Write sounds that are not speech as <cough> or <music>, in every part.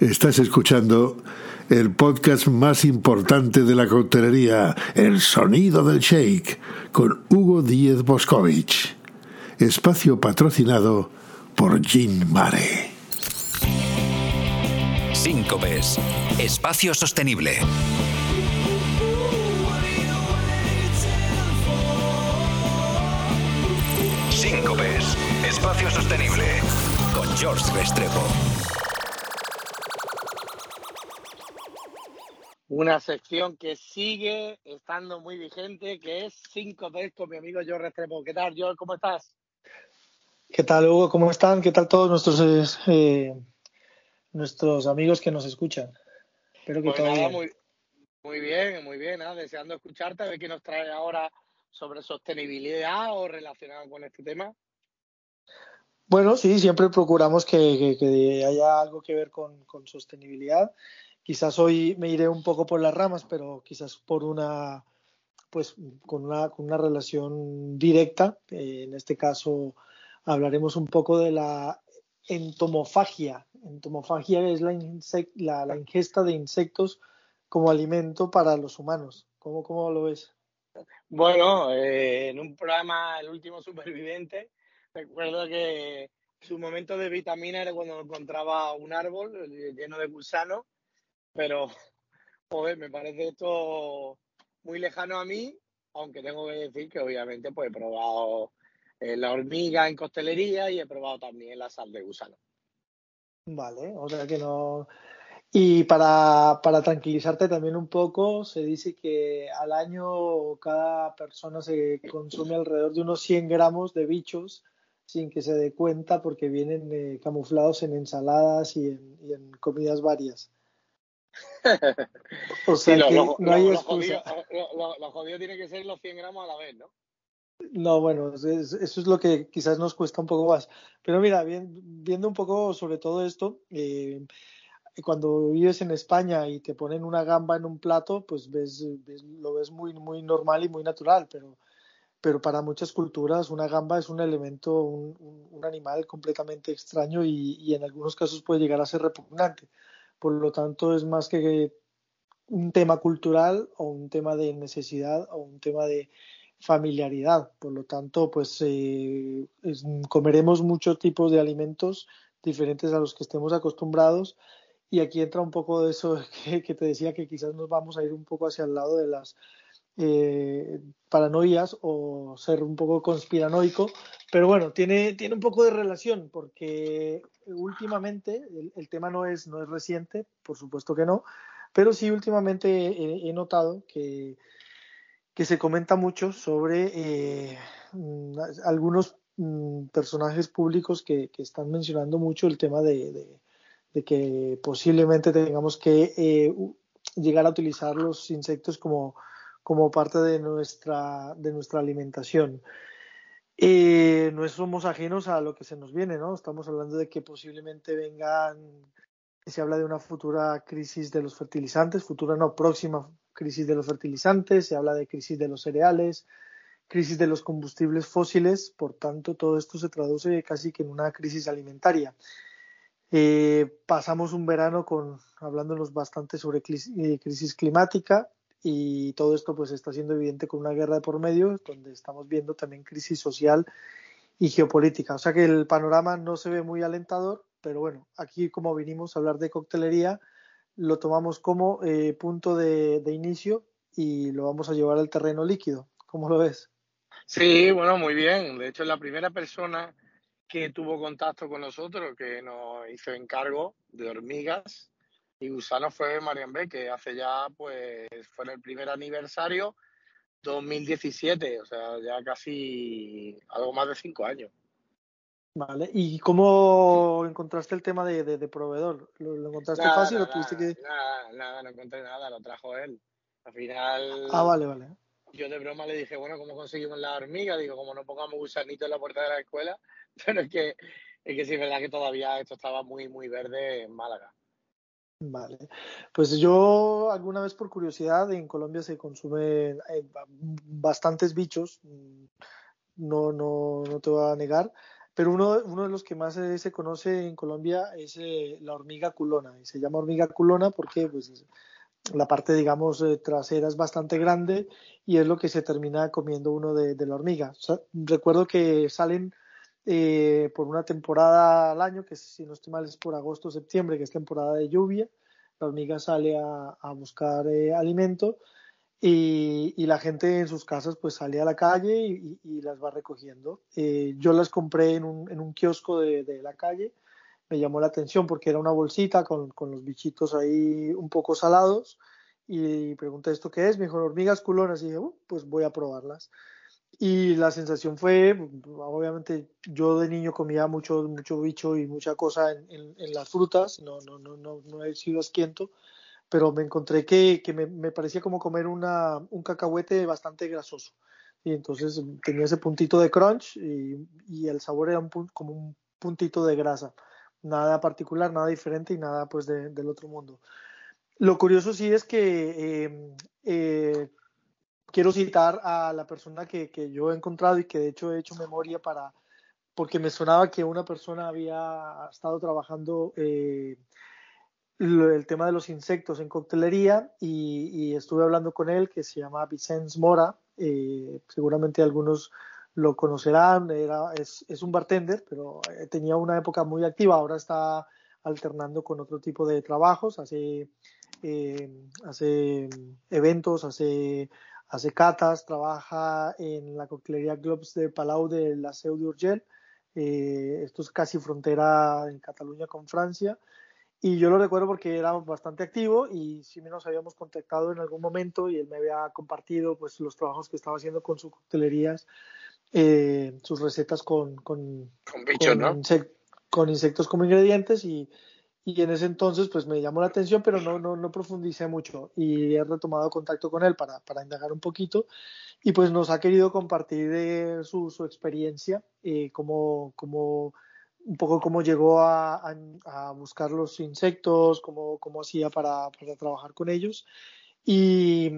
Estás escuchando el podcast más importante de la coctelería, El Sonido del Shake, con Hugo Díez Boscovich. Espacio patrocinado por Gin Mare. Síncopes. Espacio sostenible. Síncopes. Espacio sostenible. Con George Restrepo. Una sección que sigue estando muy vigente, que es Cinco veces con mi amigo George Restrepo. ¿Qué tal, George? ¿Cómo estás? ¿Qué tal, Hugo? ¿Cómo están? ¿Qué tal todos nuestros eh, nuestros amigos que nos escuchan? Espero que Pues todo nada, bien. muy, muy bien, muy bien. nada, deseando escucharte, a ver qué nos trae ahora sobre sostenibilidad o relacionado con este tema. Bueno, sí, siempre procuramos que, que- que haya algo que ver con, con sostenibilidad. Quizás hoy me iré un poco por las ramas, pero quizás por una, pues, con una, con una relación directa. Eh, en este caso hablaremos un poco de la entomofagia. Entomofagia es la, la, la ingesta de insectos como alimento para los humanos. ¿Cómo, cómo lo ves? Bueno, eh, en un programa, El último superviviente, recuerdo que su momento de vitamina era cuando encontraba un árbol eh, lleno de gusanos, pero, <laughs> joder, me parece esto muy lejano a mí, aunque tengo que decir que obviamente pues he probado eh, la hormiga en costelería y he probado también la sal de gusano. Vale, o sea que no. Y para, para tranquilizarte también un poco, se dice que al año cada persona se consume alrededor de unos 100 gramos de bichos sin que se dé cuenta porque vienen eh, camuflados en ensaladas y en, y en comidas varias. <laughs> O sea Sí, lo, que lo- no hay lo- excusa. jodido, lo- jodido tiene que ser los 100 gramos a la vez, ¿no? No, bueno, es- es- eso es lo que quizás nos cuesta un poco más. Pero mira, bien- viendo un poco sobre todo esto, eh, cuando vives en España y te ponen una gamba en un plato, pues ves, ves- lo ves muy, muy normal y muy natural, pero, pero para muchas culturas una gamba es un elemento, un, un- un animal completamente extraño y, y en algunos casos puede llegar a ser repugnante. Por lo tanto, es más que un tema cultural o un tema de necesidad o un tema de familiaridad. Por lo tanto, pues eh, comeremos muchos tipos de alimentos diferentes a los que estemos acostumbrados. Y aquí entra un poco de eso <laughs> que te decía que quizás nos vamos a ir un poco hacia el lado de las eh, paranoias o ser un poco conspiranoico. Pero bueno, tiene, tiene un poco de relación porque últimamente el, tema no es, no es reciente, por supuesto que no, pero sí últimamente he, notado que, que se comenta mucho sobre eh, algunos mm, personajes públicos que, que están mencionando mucho el tema de, de- que posiblemente tengamos que eh, llegar a utilizar los insectos como, como parte de nuestra, de nuestra alimentación. Eh, no somos ajenos a lo que se nos viene, ¿no? Estamos hablando de que posiblemente vengan, se habla de una futura crisis de los fertilizantes, futura no, próxima crisis de los fertilizantes, se habla de crisis de los cereales, crisis de los combustibles fósiles, por tanto, todo esto se traduce casi que en una crisis alimentaria. Eh, pasamos un verano con, hablándonos bastante sobre eh, crisis climática y todo esto pues está siendo evidente con una guerra de por medio, donde estamos viendo también crisis social y geopolítica. O sea que el panorama no se ve muy alentador, pero bueno, aquí como vinimos a hablar de coctelería, lo tomamos como eh, punto de, de inicio y lo vamos a llevar al terreno líquido. ¿Cómo lo ves? Sí, bueno, muy bien. De hecho, la primera persona que tuvo contacto con nosotros, que nos hizo encargo de hormigas y gusanos fue Marian B, que hace ya, pues, fue en el primer aniversario 2017, o sea, ya casi algo más de cinco años. Vale, ¿y cómo encontraste el tema de, de- de proveedor? ¿Lo, lo encontraste Nada, fácil o nada, tuviste que...? nada, nada, no encontré nada, lo trajo él. Al final, Ah, vale, vale. yo de broma le dije, bueno, ¿cómo conseguimos la hormiga? Digo, como no pongamos gusanito en la puerta de la escuela, <laughs> pero es que, es que sí es verdad que todavía esto estaba muy, muy verde en Málaga. Vale, pues yo alguna vez por curiosidad en Colombia se consumen eh, bastantes bichos, mm, no, no, no te voy a negar, pero uno, uno de los que más se conoce en Colombia es eh, la hormiga culona. Y se llama hormiga culona porque pues, la parte, digamos, eh, trasera es bastante grande y es lo que se termina comiendo uno de, la hormiga. recuerdo que salen eh, por una temporada al año, que si no estoy mal es por agosto o septiembre, que es temporada de lluvia. La hormiga sale a, buscar alimento y, la gente en sus casas pues sale a la calle y, las va recogiendo. Eh, yo las compré en un, en un kiosco de, de, la calle, me llamó la atención porque era una bolsita con, con los bichitos ahí un poco salados y pregunté esto qué es, me dijo hormigas culonas y dije, uh, pues voy a probarlas. Y la sensación fue, obviamente yo de niño comía mucho, mucho bicho y mucha cosa en, en, en las frutas, no, no, no, no, no he sido asquiento, pero me encontré que, que me, me, parecía como comer una, un cacahuete bastante grasoso. Y entonces tenía ese puntito de crunch y, y el sabor era un, como un puntito de grasa. Nada particular, nada diferente y nada pues de, del otro mundo. Lo curioso sí es que eh, eh, quiero citar a la persona que, que, yo he encontrado y que de hecho he hecho memoria para, porque me sonaba que una persona había estado trabajando eh, el tema de los insectos en coctelería y, estuve hablando con él que se llama Vicens Mora, eh, seguramente algunos lo conocerán, es, es, un bartender, pero eh, tenía una época muy activa, ahora está alternando con otro tipo de trabajos, hace, hace eventos, hace, hace catas, trabaja en la coctelería Globes de Palau de la Seu d'Urgell, esto es casi frontera en Cataluña con Francia, y yo lo recuerdo porque era bastante activo y sí nos habíamos contactado en algún momento y él me había compartido pues los trabajos que estaba haciendo con sus coctelerías, eh, sus recetas con, con, con, bichos, ¿no? con insectos como ingredientes y, y, en ese entonces pues me llamó la atención pero no, no, no profundicé mucho y he retomado contacto con él para, para indagar un poquito y pues nos ha querido compartir eh, su, su experiencia, eh, como, como un poco cómo llegó a, a, buscar los insectos, cómo, cómo hacía para, para, trabajar con ellos. Y,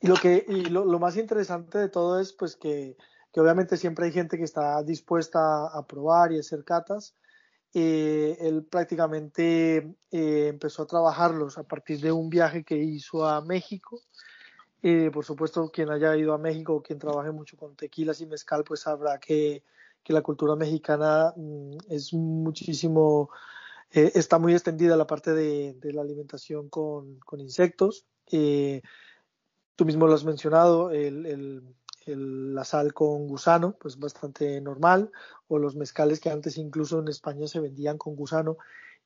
y lo, que, y lo, lo, más interesante de todo es pues que, que, obviamente siempre hay gente que está dispuesta a probar y hacer catas. Eh, él prácticamente eh, empezó a trabajarlos a partir de un viaje que hizo a México. Eh, por supuesto, quien haya ido a México quien trabaje mucho con tequilas y mezcal, pues sabrá que que la cultura mexicana mm, es muchísimo, eh, está muy extendida la parte de, la alimentación con, insectos. Eh, tú mismo lo has mencionado, la sal con gusano, pues bastante normal, o los mezcales que antes incluso en España se vendían con gusano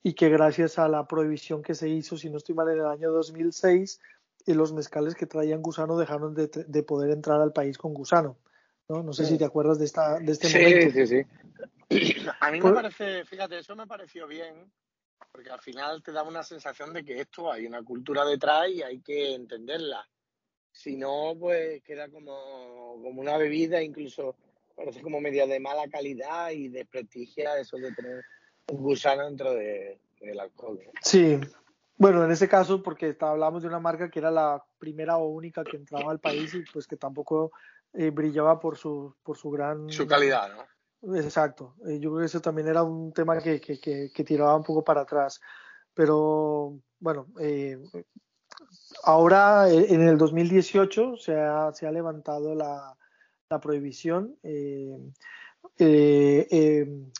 y que gracias a la prohibición que se hizo, si no estoy mal, en el año 2006, eh, los mezcales que traían gusano dejaron de, de poder entrar al país con gusano. ¿no? No sé si te acuerdas de, esta, de este momento. Sí, sí, sí. A mí me parece, fíjate, eso me pareció bien, porque al final te da una sensación de que esto hay una cultura detrás y hay que entenderla. Si no, pues queda como, como una bebida, incluso parece como media de mala calidad y desprestigia eso de tener un gusano dentro de, del alcohol. Sí, bueno, en ese caso, porque hablamos de una marca que era la primera o única que entraba al país y pues que tampoco eh, brillaba por su, por su gran... Su calidad, ¿no? Exacto. Eh, yo creo que eso también era un tema que, que, que, tiraba un poco para atrás. Pero bueno, eh, ahora en el 2018 se ha, se ha levantado la, prohibición.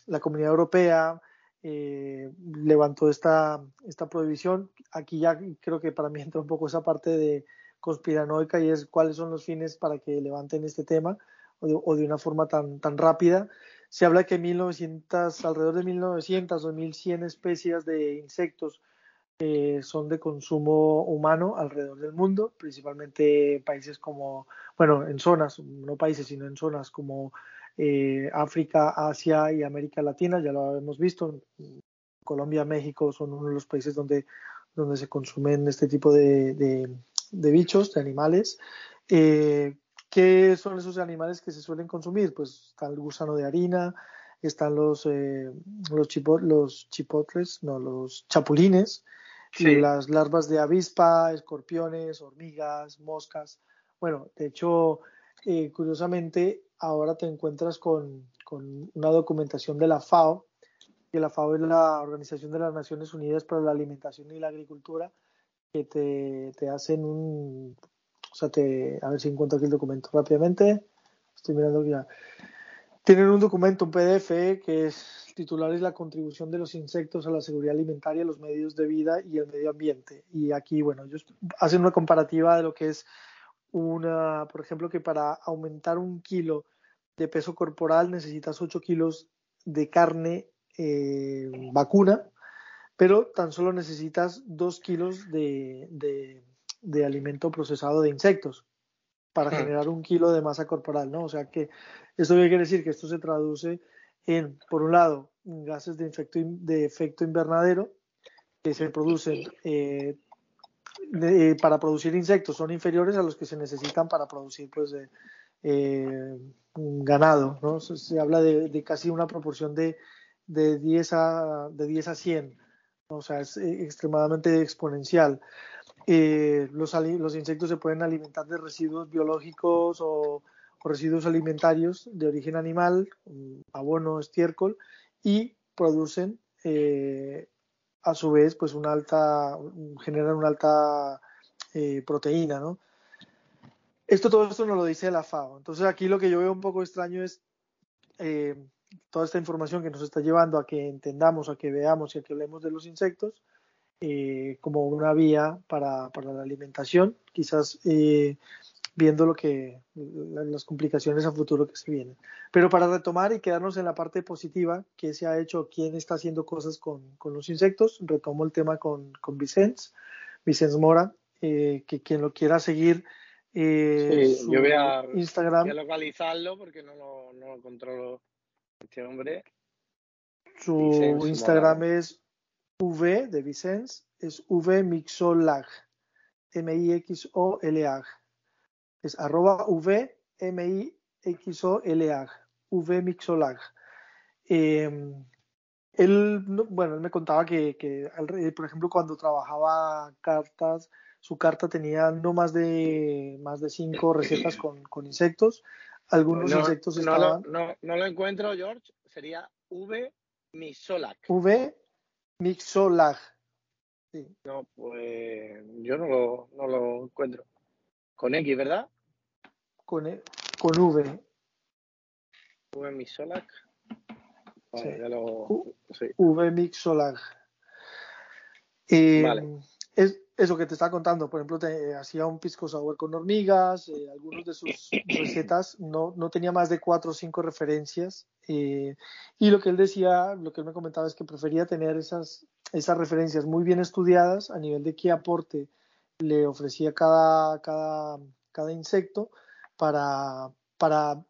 la Comunidad Europea levantó esta, esta prohibición. Aquí ya creo que para mí <laughs> entra un poco esa parte de, conspiranoica y es cuáles son los fines para que levanten este tema o de, una forma tan, tan rápida. Se habla que 1900, alrededor de 1900 o 1100 especies de insectos eh, son de consumo humano alrededor del mundo, principalmente en países como, bueno, en zonas, no países, sino en zonas como eh, África, Asia y América Latina, ya lo hemos visto. Colombia, México son uno de los países donde, donde se consumen este tipo de, de bichos, de animales. Eh, ¿Qué son esos animales que se suelen consumir? Pues está el gusano de harina, están los, eh, los, los chipotles, no, los chapulines, las larvas de avispa, escorpiones, hormigas, moscas. Bueno, de hecho, eh, curiosamente, ahora te encuentras con, con una documentación de la FAO, que la FAO es la Organización de las Naciones Unidas para la Alimentación y la Agricultura, que te, te hacen un, o sea, te, a ver si encuentro aquí el documento rápidamente, estoy mirando ya. Tienen un documento, un PDF, que es titular es la contribución de los insectos a la seguridad alimentaria, los medios de vida y el medio ambiente. Y aquí, bueno, ellos hacen una comparativa de lo que es una, por ejemplo, que para aumentar un kilo de peso corporal necesitas 8 kilos de carne eh, vacuna, pero tan solo necesitas 2 kilos de, de, alimento procesado de insectos para hmm. generar un kilo de masa corporal, ¿no? O sea que esto quiere decir que esto se traduce en, por un lado, gases de, efecto, de efecto invernadero que se producen eh, eh, para producir insectos son inferiores a los que se necesitan para producir pues eh, ganado ¿no? se, habla de, casi una proporción de, de 10 a de 10 a 100 o sea es extremadamente exponencial los, los insectos se pueden alimentar de residuos biológicos o, residuos alimentarios de origen animal abono estiércol y producen eh, a su vez pues una alta generan una alta eh, proteína no esto todo esto nos lo dice la FAO. Entonces aquí lo que yo veo un poco extraño es eh, toda esta información que nos está llevando a que entendamos a que veamos y a que hablemos de los insectos como una vía para, para la alimentación quizás viendo lo que las complicaciones a futuro que se vienen. Pero para retomar y quedarnos en la parte positiva, ¿qué se ha hecho? ¿Quién está haciendo cosas con, con los insectos? Retomo el tema con, con Vicens, Vicens Mora, eh, que quien lo quiera seguir. Eh, sí, yo voy a, Instagram. Voy a localizarlo porque no lo, no lo controlo este hombre. Su Instagram es V de Vicens, es V Mixolag, M-I-X-O-L-A es arroba VMIXOLAG, VMixolag. Eh, él, bueno, él me contaba que, que, por ejemplo, cuando trabajaba cartas, su carta tenía no más de más de cinco <coughs> recetas con, con insectos. Algunos insectos estaban. No, no, lo encuentro, George. Sería V Mixolag. V Mixolag. Sí. No, pues yo no lo, no lo encuentro. Con X, ¿verdad? Con, e, con V. V Mixolag. sí. V Mixolag. Eh, vale. Es eso que te estaba contando, por ejemplo, te, hacía un pisco sour con hormigas, eh, algunos de sus <coughs> recetas no, no tenía más de cuatro o cinco referencias. Eh, y lo que él decía, lo que él me comentaba es que prefería tener esas, esas referencias muy bien estudiadas a nivel de qué aporte le ofrecía cada, cada, cada insecto para, para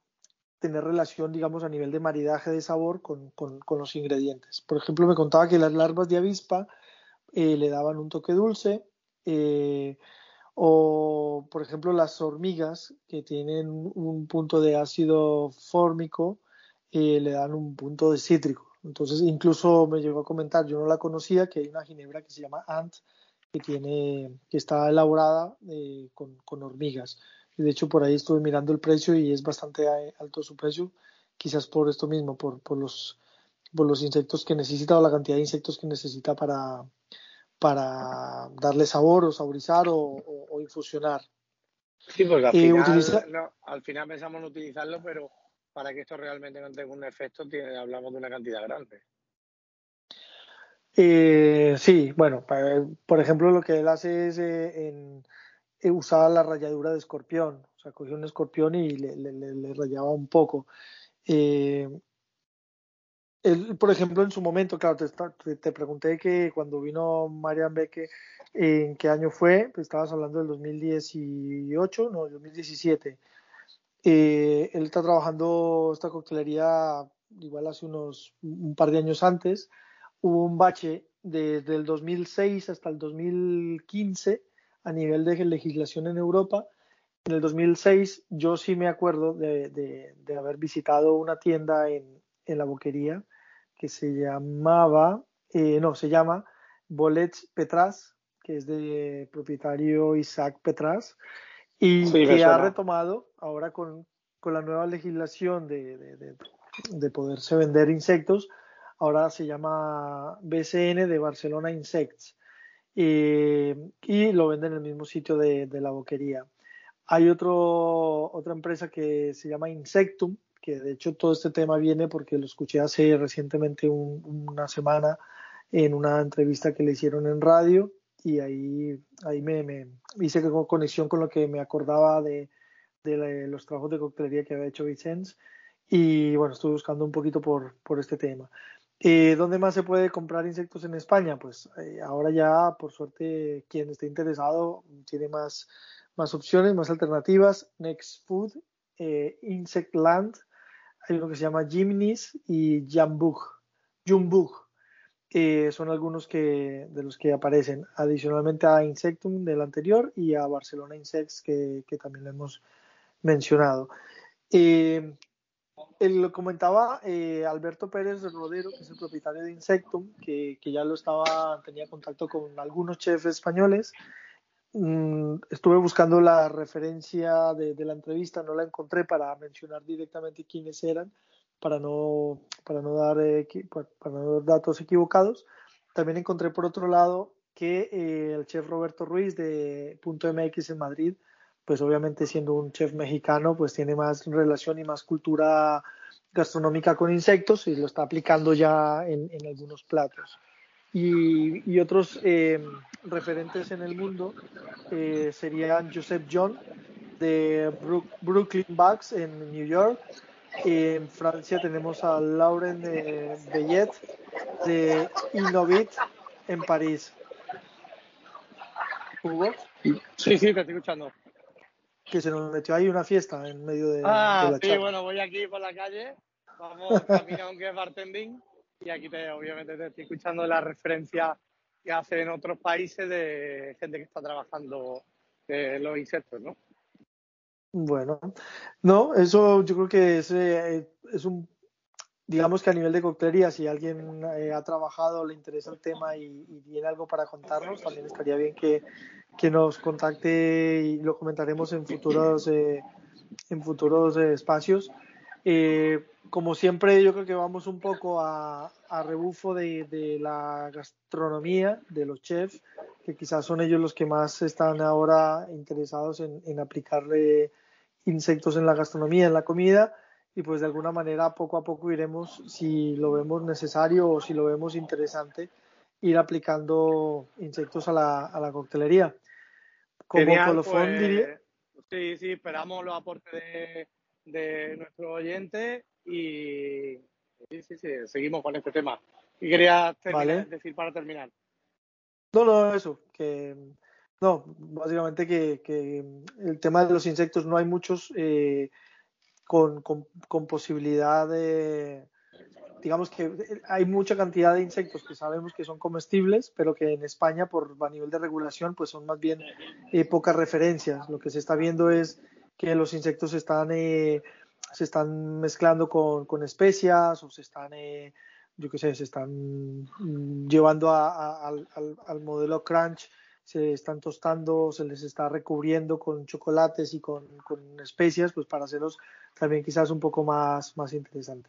tener relación, digamos, a nivel de maridaje de sabor con, con, los ingredientes. Por ejemplo, me contaba que las larvas de avispa eh, le daban un toque dulce, eh, o por ejemplo las hormigas que tienen un punto de ácido fórmico eh, le dan un punto de cítrico. Entonces, incluso me llegó a comentar, yo no la conocía, que hay una ginebra que se llama Ant, que tiene que está elaborada eh, con, con, hormigas. de hecho, por ahí estuve mirando el precio y es bastante alto su precio, quizás por esto mismo, por, por, los, por los insectos que necesita o la cantidad de insectos que necesita para, para darle sabor o saborizar o, o, infusionar. Sí, porque al, eh, final, no, al final pensamos en utilizarlo, pero para que esto realmente no tenga un efecto, tiene, hablamos de una cantidad grande. Eh, sí, bueno, por ejemplo, lo que él hace es eh, en, eh, usar la ralladura de escorpión. O sea, cogió un escorpión y le, le, rayaba un poco. Eh, él, por ejemplo, en su momento, claro, te, te, pregunté que cuando vino Marian Beque, ¿en qué año fue? Pues estabas hablando del 2018, no, 2017. Eh, él está trabajando esta coctelería igual hace unos un par de años antes hubo un bache desde el 2006 hasta el 2015 a nivel de legislación en Europa. En el 2006 yo sí me acuerdo de, de, haber visitado una tienda en, en, la boquería que se llamaba, eh, no, se llama Bolets Petras, que es de propietario Isaac Petras, y que ha retomado ahora con, con la nueva legislación de, de poderse vender insectos. Ahora se llama BCN de Barcelona Insects y lo venden en el mismo sitio de, de la boquería. Hay otro, otra empresa que se llama Insectum, de hecho todo este tema viene porque lo escuché hace recientemente una semana en una entrevista que le hicieron en radio y ahí, ahí me, me hice conexión con lo que me acordaba de, de los trabajos de coctelería que había hecho Vicens y bueno, estuve buscando un poquito por, por este tema. Eh, ¿Dónde más se puede comprar insectos en España? Pues eh, ahora ya, por suerte, quien esté interesado tiene más, más opciones, más alternativas. Next Food, eh, Insect Land, hay uno que se llama Jimny's y Jambug. Jumbug. son algunos que, de los que aparecen, adicionalmente a Insectum del anterior y a Barcelona Insects, que, que también lo hemos mencionado. Eh, lo comentaba eh, Alberto Pérez Rodero, que es el propietario de Insectum, que, ya lo estaba, tenía contacto con algunos chefs españoles. Mm, estuve buscando la referencia de, la entrevista, no la encontré para mencionar directamente quiénes eran, para no, para no, dar, eh, para no dar datos equivocados. También encontré por otro lado que eh, el chef Roberto Ruiz de Punto MX en Madrid pues obviamente siendo un chef mexicano, pues tiene más relación y más cultura gastronómica con insectos y lo está aplicando ya en, algunos platos. Y, otros eh, referentes en el mundo eh, serían Joseph John de Brooklyn Bugs en New York. En Francia tenemos a Lauren de Bellet de Innovit en París. ¿Hugo? Sí, sí, te estoy escuchando que se nos metió ahí una fiesta en medio de, ah, sí, bueno, voy aquí por la calle, vamos camino aunque es bartending y aquí te, obviamente te estoy escuchando la referencia que hacen en otros países de gente que está trabajando los insectos, ¿no? Bueno, no, eso yo creo que es, eh, es un digamos que a nivel de coctelería, si alguien eh, ha trabajado, le interesa el tema y, tiene algo para contarnos, también estaría bien que, nos contacte y lo comentaremos en futuros, eh, en futuros eh, como siempre, yo creo que vamos un poco a, rebufo de, la gastronomía, de los chefs, que quizás son ellos los que más están ahora interesados en, en aplicarle insectos en la gastronomía, en la comida y pues de alguna manera poco a poco iremos, si lo vemos necesario o si lo vemos interesante, ir aplicando insectos a la, a la coctelería. Como colofón pues, diría. Sí, sí, esperamos los aportes de, de nuestros oyentes y sí, sí, sí, seguimos con este tema. Y quería decir para terminar. No, no, eso, que no, básicamente que, que el tema de los insectos no hay muchos. Eh, con, con, posibilidad de, digamos que hay mucha cantidad de insectos que sabemos que son comestibles, pero que en España, por a nivel de regulación, pues son más bien eh, pocas referencias. Lo que se está viendo es que los insectos están, eh, se están mezclando con, con, especias o se están, eh, yo qué sé, se están mm, llevando al, al, modelo crunch se están tostando, se les está recubriendo con chocolates y con, con especias, pues para hacerlos también quizás un poco más, más interesante.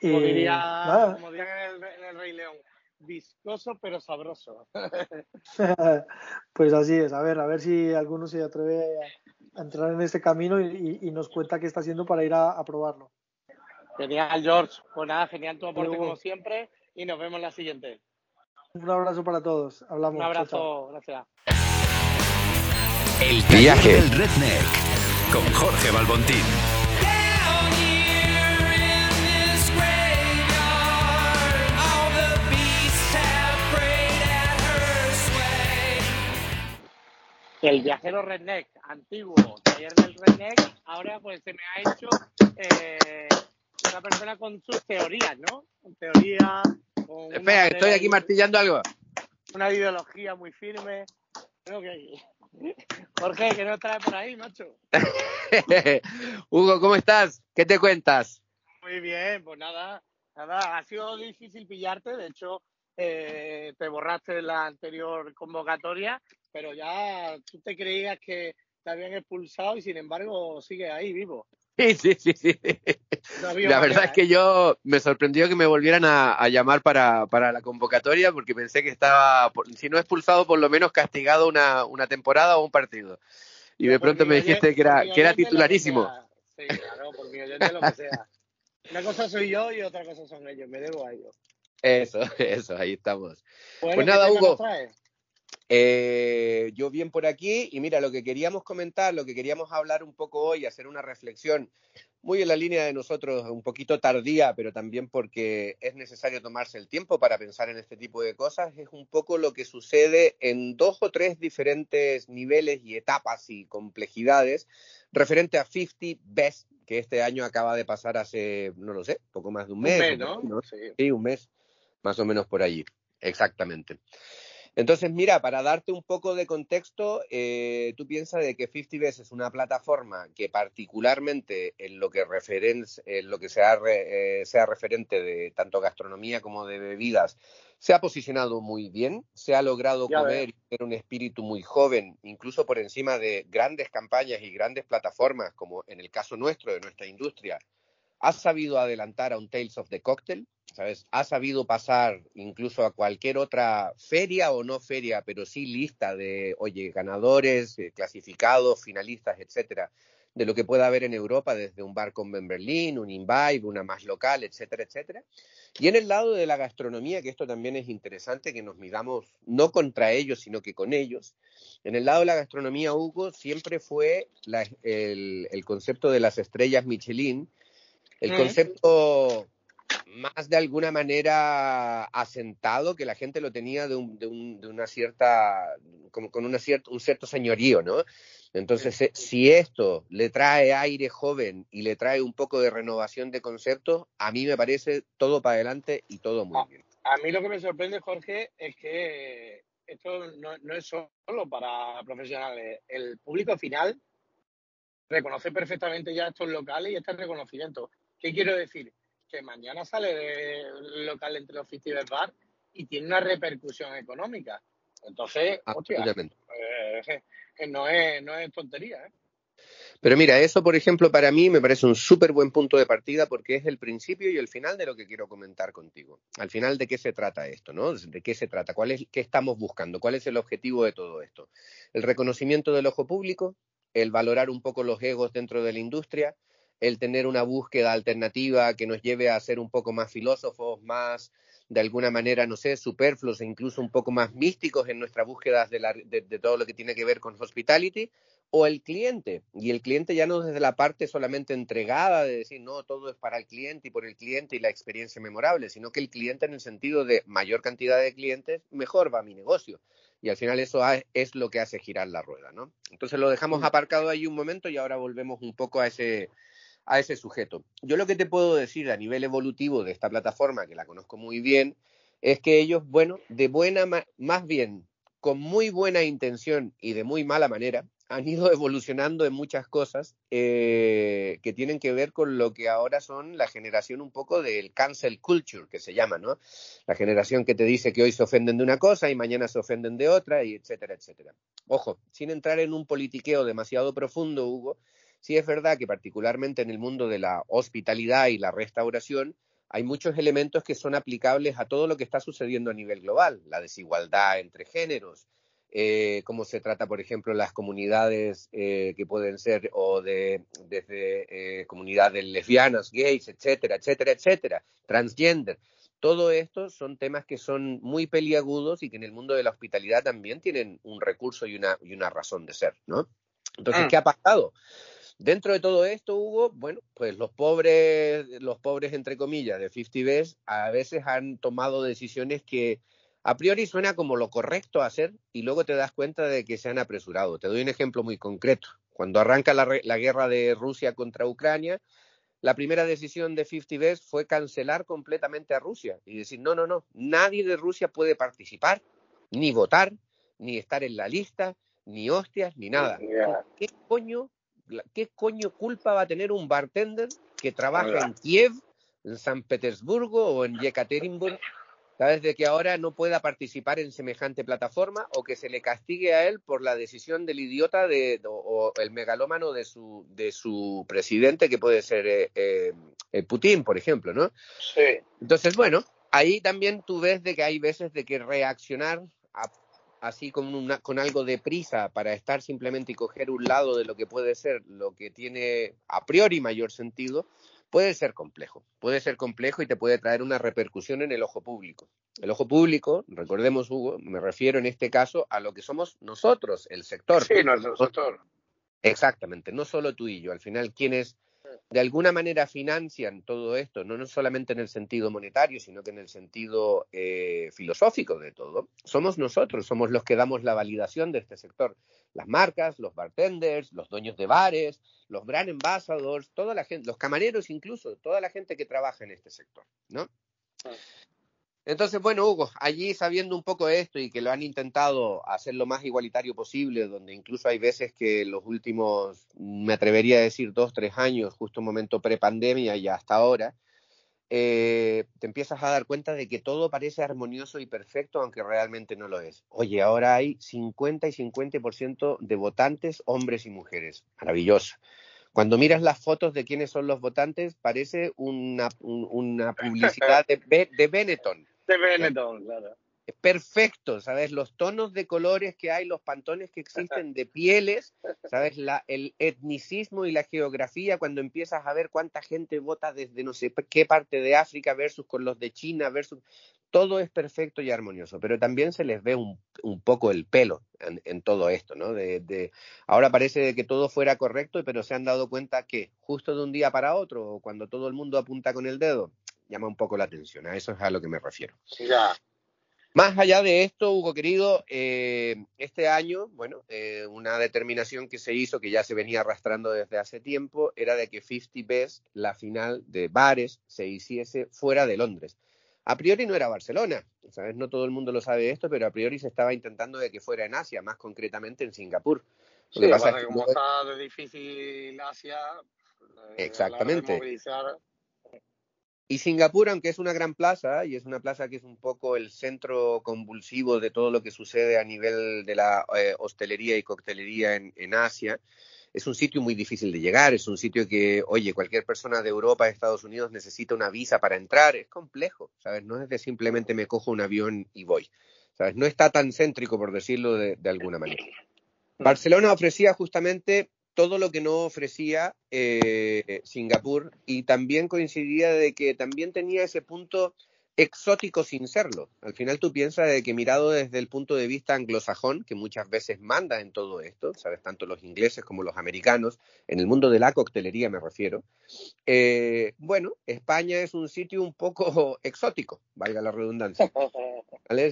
Como, eh, diría, como dirían en el, Rey León, viscoso pero sabroso. <laughs> <laughs> pues así es, a ver, a ver si alguno se atreve a, entrar en este camino y, nos cuenta qué está haciendo para ir a, probarlo. Genial, George. Pues nada, genial tu aporte como siempre y nos vemos en la siguiente. Un abrazo para todos. Hablamos. Un abrazo, gracias. El viaje del Redneck con Jorge Balbontín. El viajero redneck antiguo, taller del redneck, ahora pues se me ha hecho eh, una persona con sus teorías, ¿no? Con teorías. Espera, estoy aquí martillando algo. Una ideología muy firme. Creo que... <laughs> Jorge, que no trae por ahí, macho. <laughs> Hugo, ¿cómo estás? ¿Qué te cuentas? Muy bien, pues nada, nada, ha sido difícil pillarte, de hecho, eh, te borraste la anterior convocatoria pero ya tú te creías que te habían expulsado y sin embargo sigue ahí vivo. Sí, sí, sí, sí. La verdad es que yo me sorprendió que me volvieran a, llamar para, para, la convocatoria porque pensé que estaba, si no expulsado, por lo menos castigado una, una temporada o un partido. Y de pronto me dijiste que era, que era titularísimo. Sí, claro, por mi oyente lo que sea. Una cosa soy yo y otra cosa son ellos, me debo a ellos. Eso, <laughs> eso, ahí estamos. pues nada, Hugo. Eh, yo bien por aquí y mira, lo que queríamos comentar, lo que queríamos hablar un poco hoy, hacer una reflexión muy en la línea de nosotros, un poquito tardía, pero también porque es necesario tomarse el tiempo para pensar en este tipo de cosas, es un poco lo que sucede en dos o tres diferentes niveles y etapas y complejidades referente a 50 Best, que este año acaba de pasar hace, no lo sé, poco más de un mes. Un mes, ¿no? sí, un mes, más o menos por allí, exactamente. Entonces, mira, para darte un poco de contexto, eh, tú piensas de que 50 Best es una plataforma que particularmente en lo que, en lo que sea, eh, sea referente de tanto gastronomía como de bebidas, se ha posicionado muy bien, se ha logrado comer y tener un espíritu muy joven, incluso por encima de grandes campañas y grandes plataformas, como en el caso nuestro, de nuestra industria, ha sabido adelantar a un Tales of the Cocktail, ¿sabes? Ha sabido pasar incluso a cualquier otra feria o no feria, pero sí lista de, oye, ganadores, eh, clasificados, finalistas, etcétera, de lo que pueda haber en Europa, desde un bar con Berlín, un Imbibe, una más local, etcétera, etcétera. Y en el lado de la gastronomía, que esto también es interesante, que nos midamos no contra ellos, sino que con ellos. En el lado de la gastronomía, Hugo, siempre fue el, el concepto de las estrellas Michelin, el concepto más de alguna manera asentado que la gente lo tenía de, un, de, un, de una cierta, como con una cierta, un cierto señorío, ¿no? Entonces, eh, si esto le trae aire joven y le trae un poco de renovación de conceptos, a mí me parece todo para adelante y todo muy bien. A mí lo que me sorprende, Jorge, es que esto no, no es solo para profesionales. El público final reconoce perfectamente ya estos locales y este reconocimiento. ¿Qué quiero decir? Que mañana sale del local entre los festivals bar y tiene una repercusión económica. Entonces, hostia, eh, no, es, no es tontería. ¿eh? Pero mira, eso, por ejemplo, para mí me parece un súper buen punto de partida porque es el principio y el final de lo que quiero comentar contigo. Al final, ¿de qué se trata esto? ¿no? ¿De qué se trata? ¿Cuál es, ¿Qué estamos buscando? ¿Cuál es el objetivo de todo esto? El reconocimiento del ojo público, el valorar un poco los egos dentro de la industria, el tener una búsqueda alternativa que nos lleve a ser un poco más filósofos, más de alguna manera, no sé, superfluos e incluso un poco más místicos en nuestra búsqueda de, de, todo lo que tiene que ver con hospitality, o el cliente. Y el cliente ya no desde la parte solamente entregada de decir, no, todo es para el cliente y por el cliente y la experiencia memorable, sino que el cliente en el sentido de mayor cantidad de clientes, mejor va mi negocio. Y al final eso es lo que hace girar la rueda, ¿no? Entonces lo dejamos aparcado ahí un momento y ahora volvemos un poco a ese, a ese sujeto. Yo lo que te puedo decir a nivel evolutivo de esta plataforma, que la conozco muy bien, es que ellos, bueno, de buena, más bien con muy buena intención y de muy mala manera, han ido <laughs> evolucionando en muchas cosas eh, que tienen que ver con lo que ahora son la generación un poco del cancel culture, que se llama, ¿no? La generación que te dice que hoy se ofenden de una cosa y mañana se ofenden de otra, y etcétera, etcétera. Ojo, sin entrar en un politiqueo demasiado profundo, Hugo, Sí es verdad que particularmente en el mundo de la hospitalidad y la restauración hay muchos elementos que son aplicables a todo lo que está sucediendo a nivel global, la desigualdad entre géneros, eh, cómo se trata, por ejemplo, las comunidades eh, que pueden ser o de desde eh, comunidades lesbianas, gays, etcétera, etcétera, etcétera, transgender. Todo esto son temas que son muy peliagudos y que en el mundo de la hospitalidad también tienen un recurso y una, y una razón de ser, ¿no? Entonces, mm. ¿qué ha pasado? Dentro de todo esto, Hugo, bueno, pues los pobres, los pobres entre comillas de 50 Best a veces han tomado decisiones que a priori suena como lo correcto hacer y luego te das cuenta de que se han apresurado. Te doy un ejemplo muy concreto. Cuando arranca la, la guerra de Rusia contra Ucrania, la primera decisión de 50 Best fue cancelar completamente a Rusia y decir, no, no, no, nadie de Rusia puede participar, ni votar, ni estar en la lista, ni hostias, ni nada. ¿Qué coño ¿qué coño culpa va a tener un bartender que trabaja en Kiev, en San Petersburgo o en Yekaterinburg ¿Sabes? De que ahora no pueda participar en semejante plataforma o que se le castigue a él por la decisión del idiota de, o, el megalómano de su, de su presidente, que puede ser eh, eh, Putin, por ejemplo, ¿no? Sí. Entonces, bueno, ahí también tú ves de que hay veces de que reaccionar así con, una, con algo de prisa para estar simplemente y coger un lado de lo que puede ser lo que tiene a priori mayor sentido, puede ser complejo. Puede ser complejo y te puede traer una repercusión en el ojo público. El ojo público, recordemos, Hugo, me refiero en este caso a lo que somos nosotros, el sector. Sí, nuestro sector. Exactamente, no solo tú y yo. Al final, quienes de alguna manera financian todo esto, no, no solamente en el sentido monetario, sino que en el sentido eh, filosófico de todo, somos nosotros, somos los que damos la validación de este sector. Las marcas, los bartenders, los dueños de bares, los brand ambassadors, toda la gente, los camareros incluso, toda la gente que trabaja en este sector, ¿no? Entonces, bueno, Hugo, allí sabiendo un poco esto y que lo han intentado hacer lo más igualitario posible, donde incluso hay veces que los últimos, me atrevería a decir, dos, tres años, justo un momento prepandemia y hasta ahora, eh, te empiezas a dar cuenta de que todo parece armonioso y perfecto, aunque realmente no lo es. Oye, ahora hay 50 y 50% de votantes, hombres y mujeres. Maravilloso. Cuando miras las fotos de quiénes son los votantes, parece una, una publicidad de, de Benetton. De Benetton, claro. Perfecto, ¿sabes? Los tonos de colores que hay, los pantones que existen de pieles, ¿sabes? La, el etnicismo y la geografía, cuando empiezas a ver cuánta gente vota desde no sé qué parte de África versus con los de China versus todo es perfecto y armonioso, pero también se les ve un, poco el pelo en, todo esto, ¿no? De, ahora parece que todo fuera correcto, pero se han dado cuenta que justo de un día para otro, cuando todo el mundo apunta con el dedo, llama un poco la atención. A eso es a lo que me refiero. Ya. Más allá de esto, Hugo querido, eh, este año, bueno, eh, una determinación que se hizo, que ya se venía arrastrando desde hace tiempo, era de que 50 Best, la final de bares, se hiciese fuera de Londres. A priori no era Barcelona, ¿sabes? No todo el mundo lo sabe esto, pero a priori se estaba intentando de que fuera en Asia, más concretamente en Singapur. Lo que pasa es que como está de difícil Asia, eh, exactamente. Y Singapur, aunque es una gran plaza, y es una plaza que es un poco el centro convulsivo de todo lo que sucede a nivel de la eh, hostelería y coctelería en, en Asia, es un sitio muy difícil de llegar, es un sitio que, oye, cualquier persona de Europa, de Estados Unidos necesita una visa para entrar, es complejo, ¿sabes? No es de simplemente me cojo un avión y voy, ¿sabes? No está tan céntrico, por decirlo de, alguna manera. Mm. Barcelona ofrecía justamente todo lo que no ofrecía eh, Singapur y también coincidía de que también tenía ese punto exótico sin serlo. Al final tú piensas de que mirado desde el punto de vista anglosajón, que muchas veces manda en todo esto, sabes, tanto los ingleses como los americanos, en el mundo de la coctelería me refiero, eh, bueno, España es un sitio un poco <laughs> exótico, valga la redundancia. <laughs>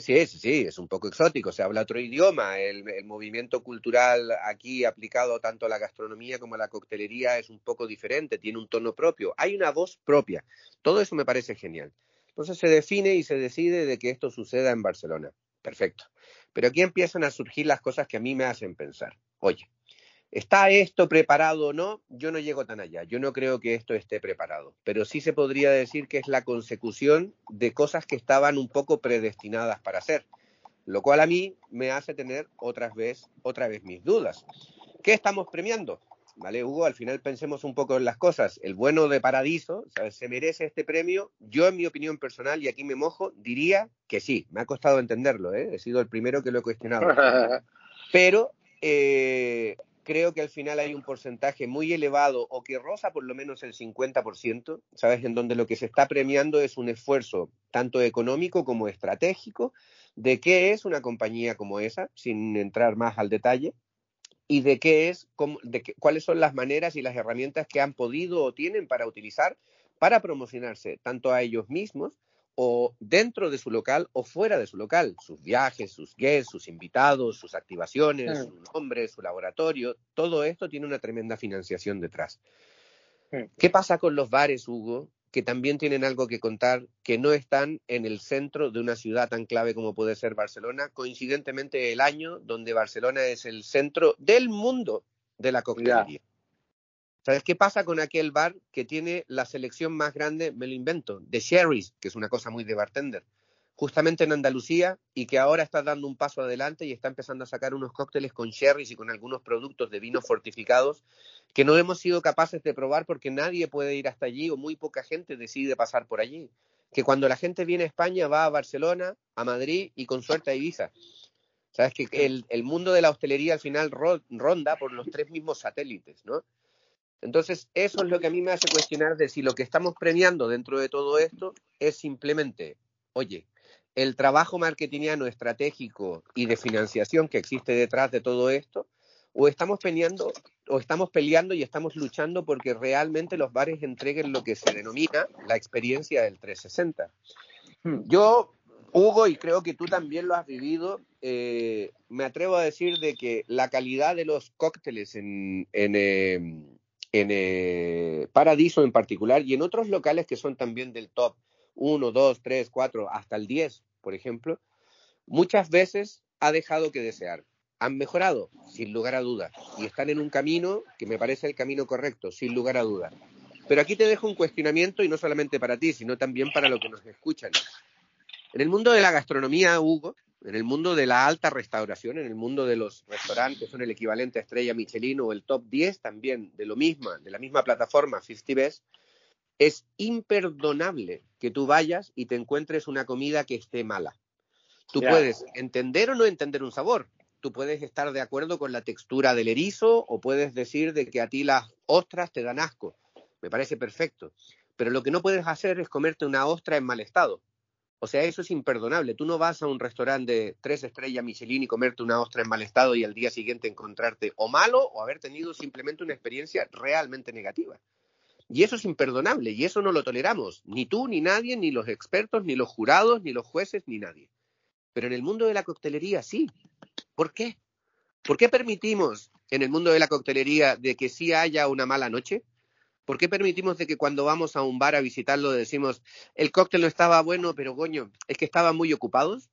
Sí, sí, sí, es un poco exótico, se habla otro idioma, el, el movimiento cultural aquí aplicado tanto a la gastronomía como a la coctelería es un poco diferente, tiene un tono propio, hay una voz propia, todo eso me parece genial. Entonces se define y se decide de que esto suceda en Barcelona. Perfecto. Pero aquí empiezan a surgir las cosas que a mí me hacen pensar. Oye, ¿está esto preparado o no? Yo no llego tan allá. Yo no creo que esto esté preparado. Pero sí se podría decir que es la consecución de cosas que estaban un poco predestinadas para hacer. Lo cual a mí me hace tener otras vez, otra vez mis dudas. ¿Qué estamos premiando? ¿Vale, Hugo? Al final pensemos un poco en las cosas. El bueno de Paradiso, ¿sabes? ¿Se merece este premio? Yo, en mi opinión personal, y aquí me mojo, diría que sí. Me ha costado entenderlo, ¿eh? He sido el primero que lo he cuestionado. <laughs> Pero eh, creo que al final hay un porcentaje muy elevado, o que roza por lo menos el 50%, ¿sabes? En donde lo que se está premiando es un esfuerzo tanto económico como estratégico de qué es una compañía como esa, sin entrar más al detalle, y de qué es, de cuáles son las maneras y las herramientas que han podido o tienen para utilizar para promocionarse tanto a ellos mismos o dentro de su local o fuera de su local, sus viajes, sus guests, sus invitados, sus activaciones, su nombre, su laboratorio, todo esto tiene una tremenda financiación detrás. ¿Qué pasa con los bares, Hugo? Que también tienen algo que contar, que no están en el centro de una ciudad tan clave como puede ser Barcelona, coincidentemente el año donde Barcelona es el centro del mundo de la coctelería. ¿Sabes qué pasa con aquel bar que tiene la selección más grande, me lo invento, de sherries, que es una cosa muy de bartender? Justamente en Andalucía y que ahora está dando un paso adelante y está empezando a sacar unos cócteles con sherries y con algunos productos de vinos fortificados que no hemos sido capaces de probar porque nadie puede ir hasta allí o muy poca gente decide pasar por allí. Que cuando la gente viene a España va a Barcelona, a Madrid y con suerte a Ibiza. Sabes que el, el mundo de la hostelería al final ronda por los tres mismos satélites, ¿no? Entonces, eso es lo que a mí me hace cuestionar de si lo que estamos premiando dentro de todo esto es simplemente, oye, el trabajo marketingiano estratégico y de financiación que existe detrás de todo esto, o estamos peleando, o estamos peleando y estamos luchando porque realmente los bares entreguen lo que se denomina la experiencia del 360. Hmm. Yo, Hugo, y creo que tú también lo has vivido, eh, me atrevo a decir de que la calidad de los cócteles en, en, em, en eh, Paradiso en particular y en otros locales que son también del top 1, 2, 3, 4, hasta el 10, por ejemplo, muchas veces ha dejado que desear. Han mejorado, sin lugar a dudas, y están en un camino que me parece el camino correcto, sin lugar a dudas. Pero aquí te dejo un cuestionamiento y no solamente para ti, sino también para los que nos escuchan. En el mundo de la gastronomía, Hugo, en el mundo de la alta restauración, en el mundo de los restaurantes, son el equivalente a Estrella Michelin o el top 10 también de lo misma, de la misma plataforma 50 Best, es imperdonable que tú vayas y te encuentres una comida que esté mala. Tú puedes entender o no entender un sabor. Tú puedes estar de acuerdo con la textura del erizo o puedes decir de que a ti las ostras te dan asco. Me parece perfecto. Pero lo que no puedes hacer es comerte una ostra en mal estado. O sea, eso es imperdonable. Tú no vas a un restaurante de tres estrellas Michelin y comerte una ostra en mal estado y al día siguiente encontrarte o malo o haber tenido simplemente una experiencia realmente negativa. Y eso es imperdonable y eso no lo toleramos, ni tú, ni nadie, ni los expertos, ni los jurados, ni los jueces, ni nadie. Pero en el mundo de la coctelería sí. ¿Por qué? ¿Por qué permitimos en el mundo de la coctelería de que sí haya una mala noche? ¿Por qué permitimos de que cuando vamos a un bar a visitarlo decimos el cóctel no estaba bueno, pero coño, es que estaban muy ocupados?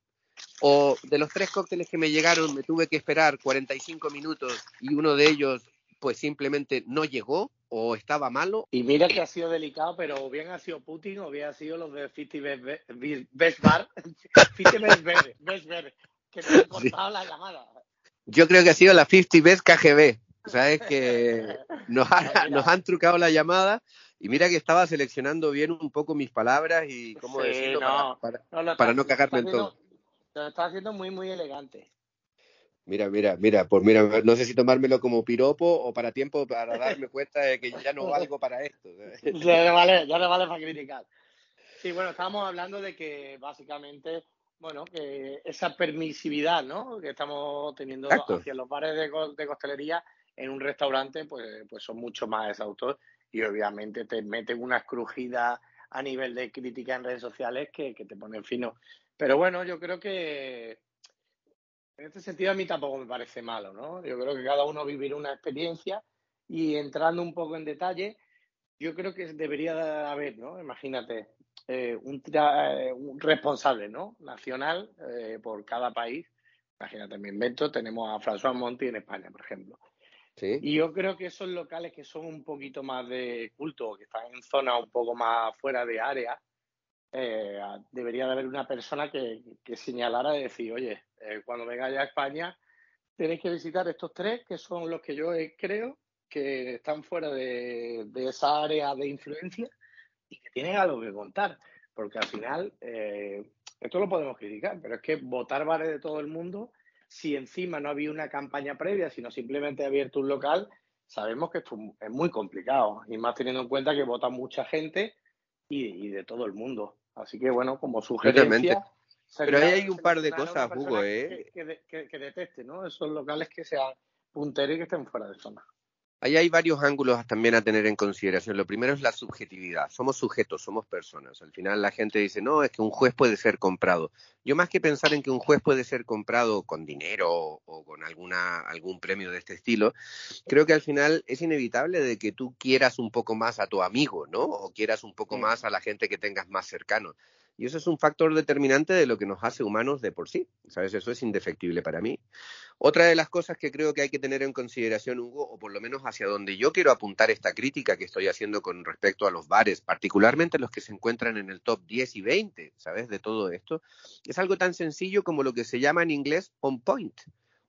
O de los tres cócteles que me llegaron me tuve que esperar 45 minutos y uno de ellos pues simplemente no llegó o estaba malo. Y mira que ha sido delicado, pero bien ha sido Putin o bien ha sido los de 50 Best, Bar, <laughs> 50 Best, que no han cortado la llamada. Yo creo que ha sido la 50 Best KGB. <laughs> ¿Sabes? Que nos, nos han trucado la llamada y mira que estaba seleccionando bien un poco mis palabras y cómo decirlo para, para, no, cagarme en todo. Lo está haciendo muy, muy elegante. Mira, mira, mira, pues mira, no sé si tomármelo como piropo o para tiempo para darme cuenta de que ya no <laughs> valgo para esto. <laughs> ya le vale, ya le vale para criticar. Sí, bueno, estábamos hablando de que básicamente, bueno, que esa permisividad, ¿no? Que estamos teniendo hacia los bares de, de, costelería en un restaurante, pues, pues son mucho más exhaustos y obviamente te meten unas crujidas a nivel de crítica en redes sociales que, que te ponen fino. Pero bueno, yo creo que en este sentido a mí tampoco me parece malo, ¿no? Yo creo que cada uno vivirá una experiencia y entrando un poco en detalle, yo creo que debería haber, ¿no? Imagínate, eh, un, eh, un, responsable, ¿no? Nacional eh, por cada país. Imagínate, me invento, tenemos a François Monti en España, por ejemplo. ¿Sí? Y yo creo que esos locales que son un poquito más de culto, que están en zonas un poco más fuera de área, eh, debería de haber una persona que, que señalara y decir, oye, eh, cuando vengáis a España tenéis que visitar estos tres, que son los que yo creo que están fuera de, esa área de influencia y que tienen algo que contar. Porque al final, eh, esto lo podemos criticar, pero es que votar bares de todo el mundo, si encima no había una campaña previa, sino simplemente abierto un local, sabemos que esto es muy complicado. Y más teniendo en cuenta que vota mucha gente y, de todo el mundo. Así que bueno, como sugerencia. Pero ahí hay un par de cosas, Hugo, ¿eh? Que, que, deteste, ¿no? Esos locales que sean punteros y que estén fuera de zona. Ahí hay varios ángulos también a tener en consideración. Lo primero es la subjetividad. Somos sujetos, somos personas. Al final la gente dice, no, es que un juez puede ser comprado. Yo más que pensar en que un juez puede ser comprado con dinero o con alguna, algún premio de este estilo, creo que al final es inevitable de que tú quieras un poco más a tu amigo, ¿no? O quieras un poco más a la gente que tengas más cercano. Y eso es un factor determinante de lo que nos hace humanos de por sí. ¿Sabes? Eso es indefectible para mí. Otra de las cosas que creo que hay que tener en consideración, Hugo, o por lo menos hacia donde yo quiero apuntar esta crítica que estoy haciendo con respecto a los bares, particularmente los que se encuentran en el top 10 y 20, ¿sabes? De todo esto, es algo tan sencillo como lo que se llama en inglés on point.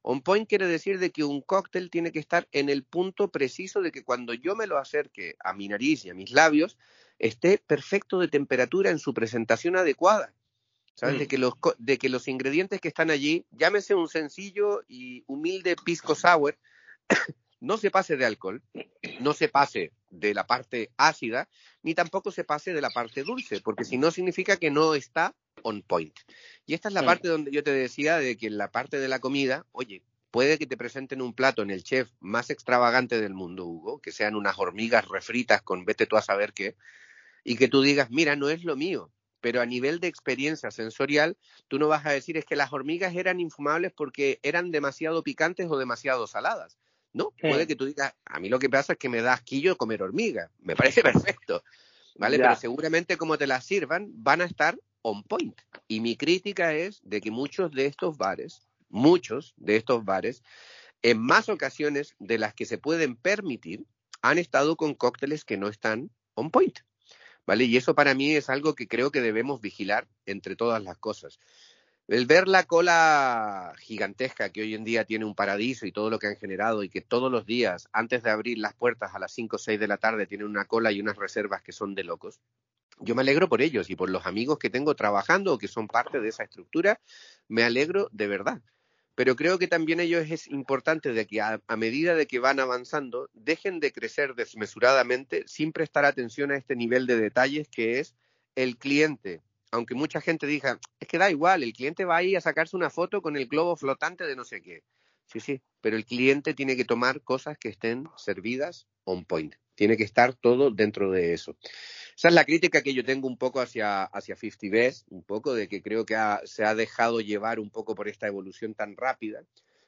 On point quiere decir de que un cóctel tiene que estar en el punto preciso de que cuando yo me lo acerque a mi nariz y a mis labios, esté perfecto de temperatura en su presentación adecuada. ¿Sabes? De, mm. que los, de que los ingredientes que están allí, llámese un sencillo y humilde pisco sour, <coughs> no se pase de alcohol, no se pase de la parte ácida, ni tampoco se pase de la parte dulce, porque si no significa que no está on point. Y esta es la parte donde yo te decía de que en la parte de la comida, oye, puede que te presenten un plato en el chef más extravagante del mundo, Hugo, que sean unas hormigas refritas con vete tú a saber qué, y que tú digas, mira, no es lo mío, pero a nivel de experiencia sensorial, tú no vas a decir es que las hormigas eran infumables porque eran demasiado picantes o demasiado saladas. No, puede que tú digas, a mí lo que pasa es que me da asquillo comer hormigas, me parece <laughs> perfecto, ¿vale? Pero seguramente como te las sirvan, van a estar on point. Y mi crítica es de que muchos de estos bares, muchos de estos bares, en más ocasiones de las que se pueden permitir, han estado con cócteles que no están on point. Y eso para mí es algo que creo que debemos vigilar entre todas las cosas. El ver la cola gigantesca que hoy en día tiene un paradiso y todo lo que han generado y que todos los días, antes de abrir las puertas a las 5 o 6 de la tarde, tienen una cola y unas reservas que son de locos. Yo me alegro por ellos y por los amigos que tengo trabajando o que son parte de esa estructura. Me alegro de verdad pero creo que también ellos es importante de que a, medida de que van avanzando dejen de crecer desmesuradamente sin prestar atención a este nivel de detalles que es el cliente. Aunque mucha gente diga, es que da igual, el cliente va ahí a sacarse una foto con el globo flotante de no sé qué. Sí, sí, pero el cliente tiene que tomar cosas que estén servidas on point. Tiene que estar todo dentro de eso. Esa es la crítica que yo tengo un poco hacia, hacia 50 Best, un poco de que creo que se ha dejado llevar un poco por esta evolución tan rápida,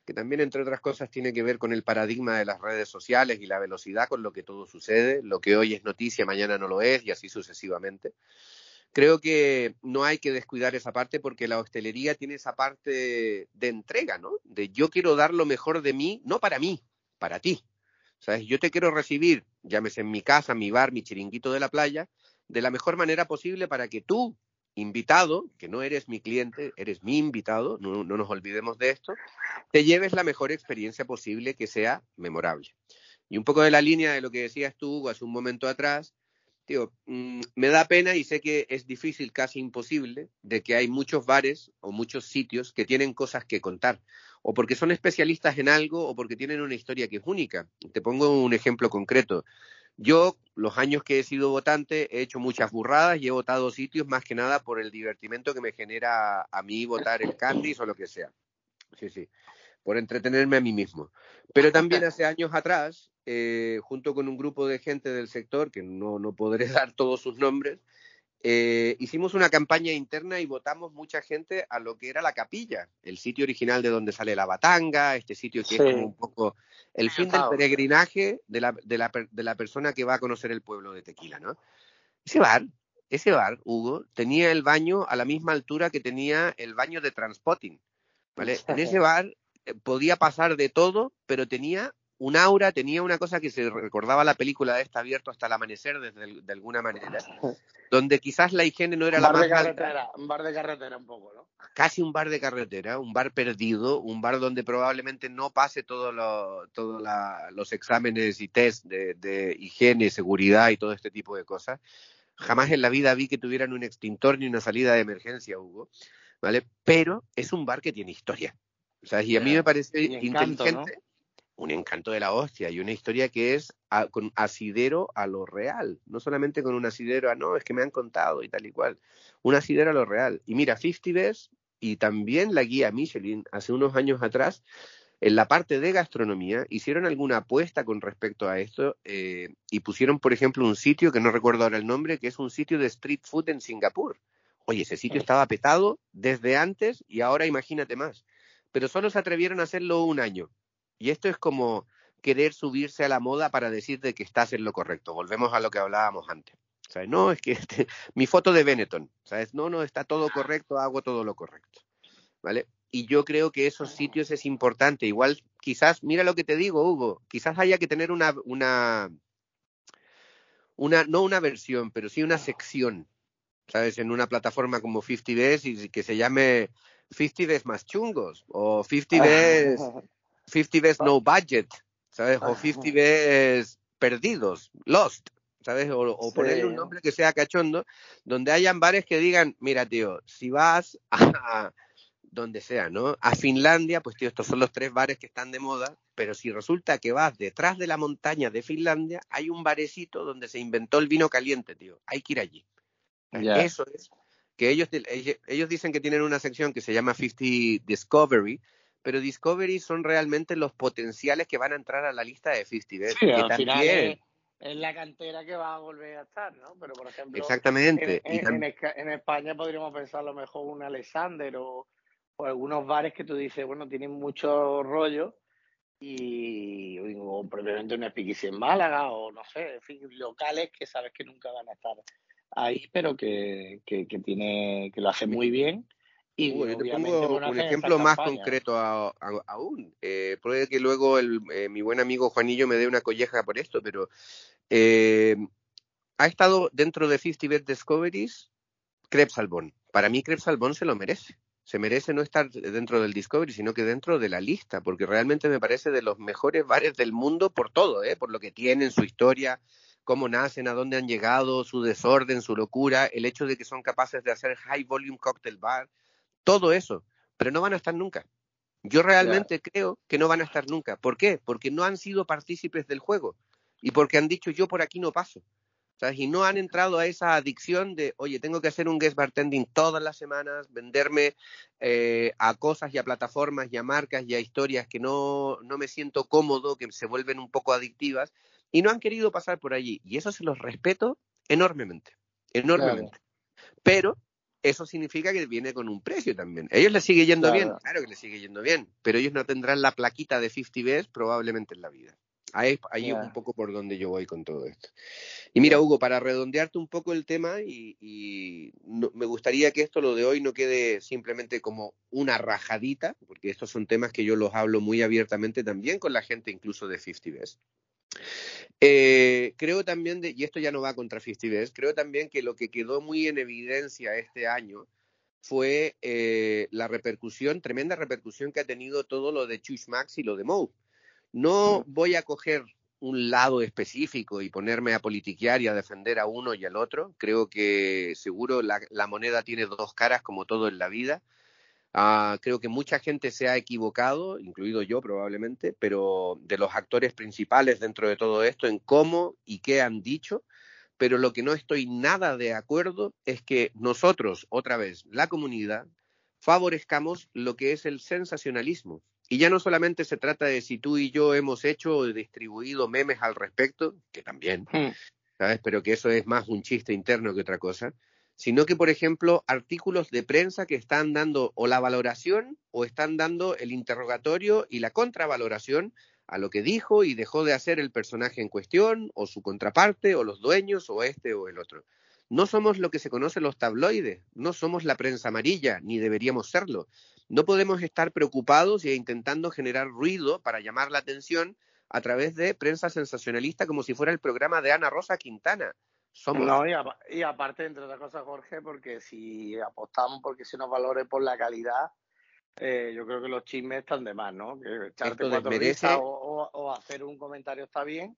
que también, entre otras cosas, tiene que ver con el paradigma de las redes sociales y la velocidad con lo que todo sucede. Lo que hoy es noticia, mañana no lo es, y así sucesivamente. Creo que no hay que descuidar esa parte porque la hostelería tiene esa parte de entrega, ¿no? De yo quiero dar lo mejor de mí, no para mí, para ti. ¿Sabes? Yo te quiero recibir, llámese en mi casa, mi bar, mi chiringuito de la playa, de la mejor manera posible para que tú, invitado, que no eres mi cliente, eres mi invitado, no, nos olvidemos de esto, te lleves la mejor experiencia posible que sea memorable. Y un poco de la línea de lo que decías tú hace un momento atrás, tío, mm, me da pena y sé que es difícil, casi imposible, de que hay muchos bares o muchos sitios que tienen cosas que contar o porque son especialistas en algo o porque tienen una historia que es única. Te pongo un ejemplo concreto. Yo, los años que he sido votante, he hecho muchas burradas y he votado sitios más que nada por el divertimento que me genera a mí votar el Candice o lo que sea. Sí, sí, por entretenerme a mí mismo. Pero también hace años atrás, eh, junto con un grupo de gente del sector, que no, no podré <laughs> dar todos sus nombres, eh, hicimos una campaña interna y votamos mucha gente a lo que era la capilla, el sitio original de donde sale la batanga, este sitio que es como un poco el fin del peregrinaje de la, de, la, de la persona que va a conocer el pueblo de Tequila, ¿no? Ese bar, ese bar, Hugo, tenía el baño a la misma altura que tenía el baño de Transpotting, ¿vale? En ese bar eh, podía pasar de todo, pero tenía un aura, tenía una cosa que se recordaba la película de esta abierto hasta el amanecer desde de alguna manera, <laughs> donde quizás la higiene no era la más carretera, Un bar de carretera un poco, ¿no? Casi un bar de carretera, un bar perdido, un bar donde probablemente no pase todos todo los exámenes y test de, de higiene, seguridad y todo este tipo de cosas. Jamás en la vida vi que tuvieran un extintor ni una salida de emergencia, Hugo, ¿vale? Pero es un bar que tiene historia. O sea, y a mí me parece inteligente un encanto de la hostia y una historia que es con asidero a lo real, no solamente con un asidero a no, es que me han contado y tal y cual, un asidero a lo real. Y mira, 50 Best y también la guía Michelin hace unos años atrás, en la parte de gastronomía, hicieron alguna apuesta con respecto a esto eh, y pusieron, por ejemplo, un sitio que no recuerdo ahora el nombre, que es un sitio de street food en Singapur. Oye, ese sitio estaba petado desde antes y ahora imagínate más. Pero solo se atrevieron a hacerlo un año y esto es como querer subirse a la moda para decirte que estás en lo correcto. Volvemos a lo que hablábamos antes. ¿Sabes? No, es que este, <laughs> mi foto de Benetton, ¿sabes? No, no, está todo correcto, hago todo lo correcto. ¿Vale? Y yo creo que esos sitios es importante. Igual, quizás, mira lo que te digo, Hugo, quizás haya que tener una, una, una no una versión, pero sí una sección, ¿sabes? En una plataforma como 50 Bs y que se llame 50 Bs más chungos o 50 <laughs> Bs, 50 Bs no budget, ¿sabes? O 50 Bs perdidos, lost, ¿sabes? O, ponerle un nombre que sea cachondo, donde hayan bares que digan, mira, tío, si vas a <laughs> donde sea, ¿no? A Finlandia, pues tío, estos son los tres bares que están de moda, pero si resulta que vas detrás de la montaña de Finlandia, hay un barecito donde se inventó el vino caliente, tío. Hay que ir allí. Eso es. Que ellos, ellos dicen que tienen una sección que se llama 50 Discovery, pero Discovery son realmente los potenciales que van a entrar a la lista de 50 Sí, al final es, la cantera que va a volver a estar, ¿no? Pero, por ejemplo, Exactamente. En, en, España podríamos pensar a lo mejor un Alexander o, o, algunos bares que tú dices, bueno, tienen mucho rollo y o probablemente un Speakeasy en Málaga o no sé, en fin, locales que sabes que nunca van a estar ahí, pero que, que, que tiene, que lo hace muy bien y yo te pongo un ejemplo más concreto aún. Eh, puede que luego el, eh, mi buen amigo Juanillo me dé una colleja por esto, pero eh, ha estado dentro de 50 Bed Discoveries Krebs Albón. Para mí Krebs Albón se lo merece. Se merece no estar dentro del Discovery, sino que dentro de la lista, porque realmente me parece de los mejores bares del mundo por todo, ¿eh? por lo que tienen, su historia, cómo nacen, a dónde han llegado, su desorden, su locura, el hecho de que son capaces de hacer high volume cocktail bar todo eso, pero no van a estar nunca. Yo realmente creo que no van a estar nunca. ¿Por qué? Porque no han sido partícipes del juego y porque han dicho yo por aquí no paso. ¿sabes? Y no han entrado a esa adicción de, oye, tengo que hacer un guest bartending todas las semanas, venderme eh, a cosas y a plataformas y a marcas y a historias que no, no me siento cómodo, que se vuelven un poco adictivas, y no han querido pasar por allí. Y eso se los respeto enormemente, enormemente. Pero eso significa que viene con un precio también. ellos les sigue yendo bien, claro que les sigue yendo bien, pero ellos no tendrán la plaquita de 50 Bs probablemente en la vida. Ahí, ahí un poco por donde yo voy con todo esto. Y mira, Hugo, para redondearte un poco el tema, y, me gustaría que esto, lo de hoy, no quede simplemente como una rajadita, porque estos son temas que yo los hablo muy abiertamente también con la gente incluso de 50 Bs. Eh, creo también, y esto ya no va contra 50 creo también que lo que quedó muy en evidencia este año fue eh, la repercusión, tremenda repercusión que ha tenido todo lo de Chush Max y lo de Moe. No voy a coger un lado específico y ponerme a politiquear y a defender a uno y al otro. Creo que seguro la moneda tiene dos caras como todo en la vida Ah, creo que mucha gente se ha equivocado, incluido yo probablemente, pero de los actores principales dentro de todo esto en cómo y qué han dicho, pero lo que no estoy nada de acuerdo es que nosotros, otra vez, la comunidad, favorezcamos lo que es el sensacionalismo. Y ya no solamente se trata de si tú y yo hemos hecho o distribuido memes al respecto, que también, hmm. ¿sabes? Pero que eso es más un chiste interno que otra cosa, sino que, por ejemplo, artículos de prensa que están dando o la valoración o están dando el interrogatorio y la contravaloración a lo que dijo y dejó de hacer el personaje en cuestión, o su contraparte, o los dueños, o este o el otro. No somos lo que se conoce los tabloides, no somos la prensa amarilla, ni deberíamos serlo. No podemos estar preocupados e intentando generar ruido para llamar la atención a través de prensa sensacionalista como si fuera el programa de Ana Rosa Quintana. No, y, aparte, entre otras cosas, Jorge, porque si apostamos porque se nos valore por la calidad, eh, yo creo que los chismes están de más, ¿no? Que echarte cuatro o, o, hacer un comentario está bien,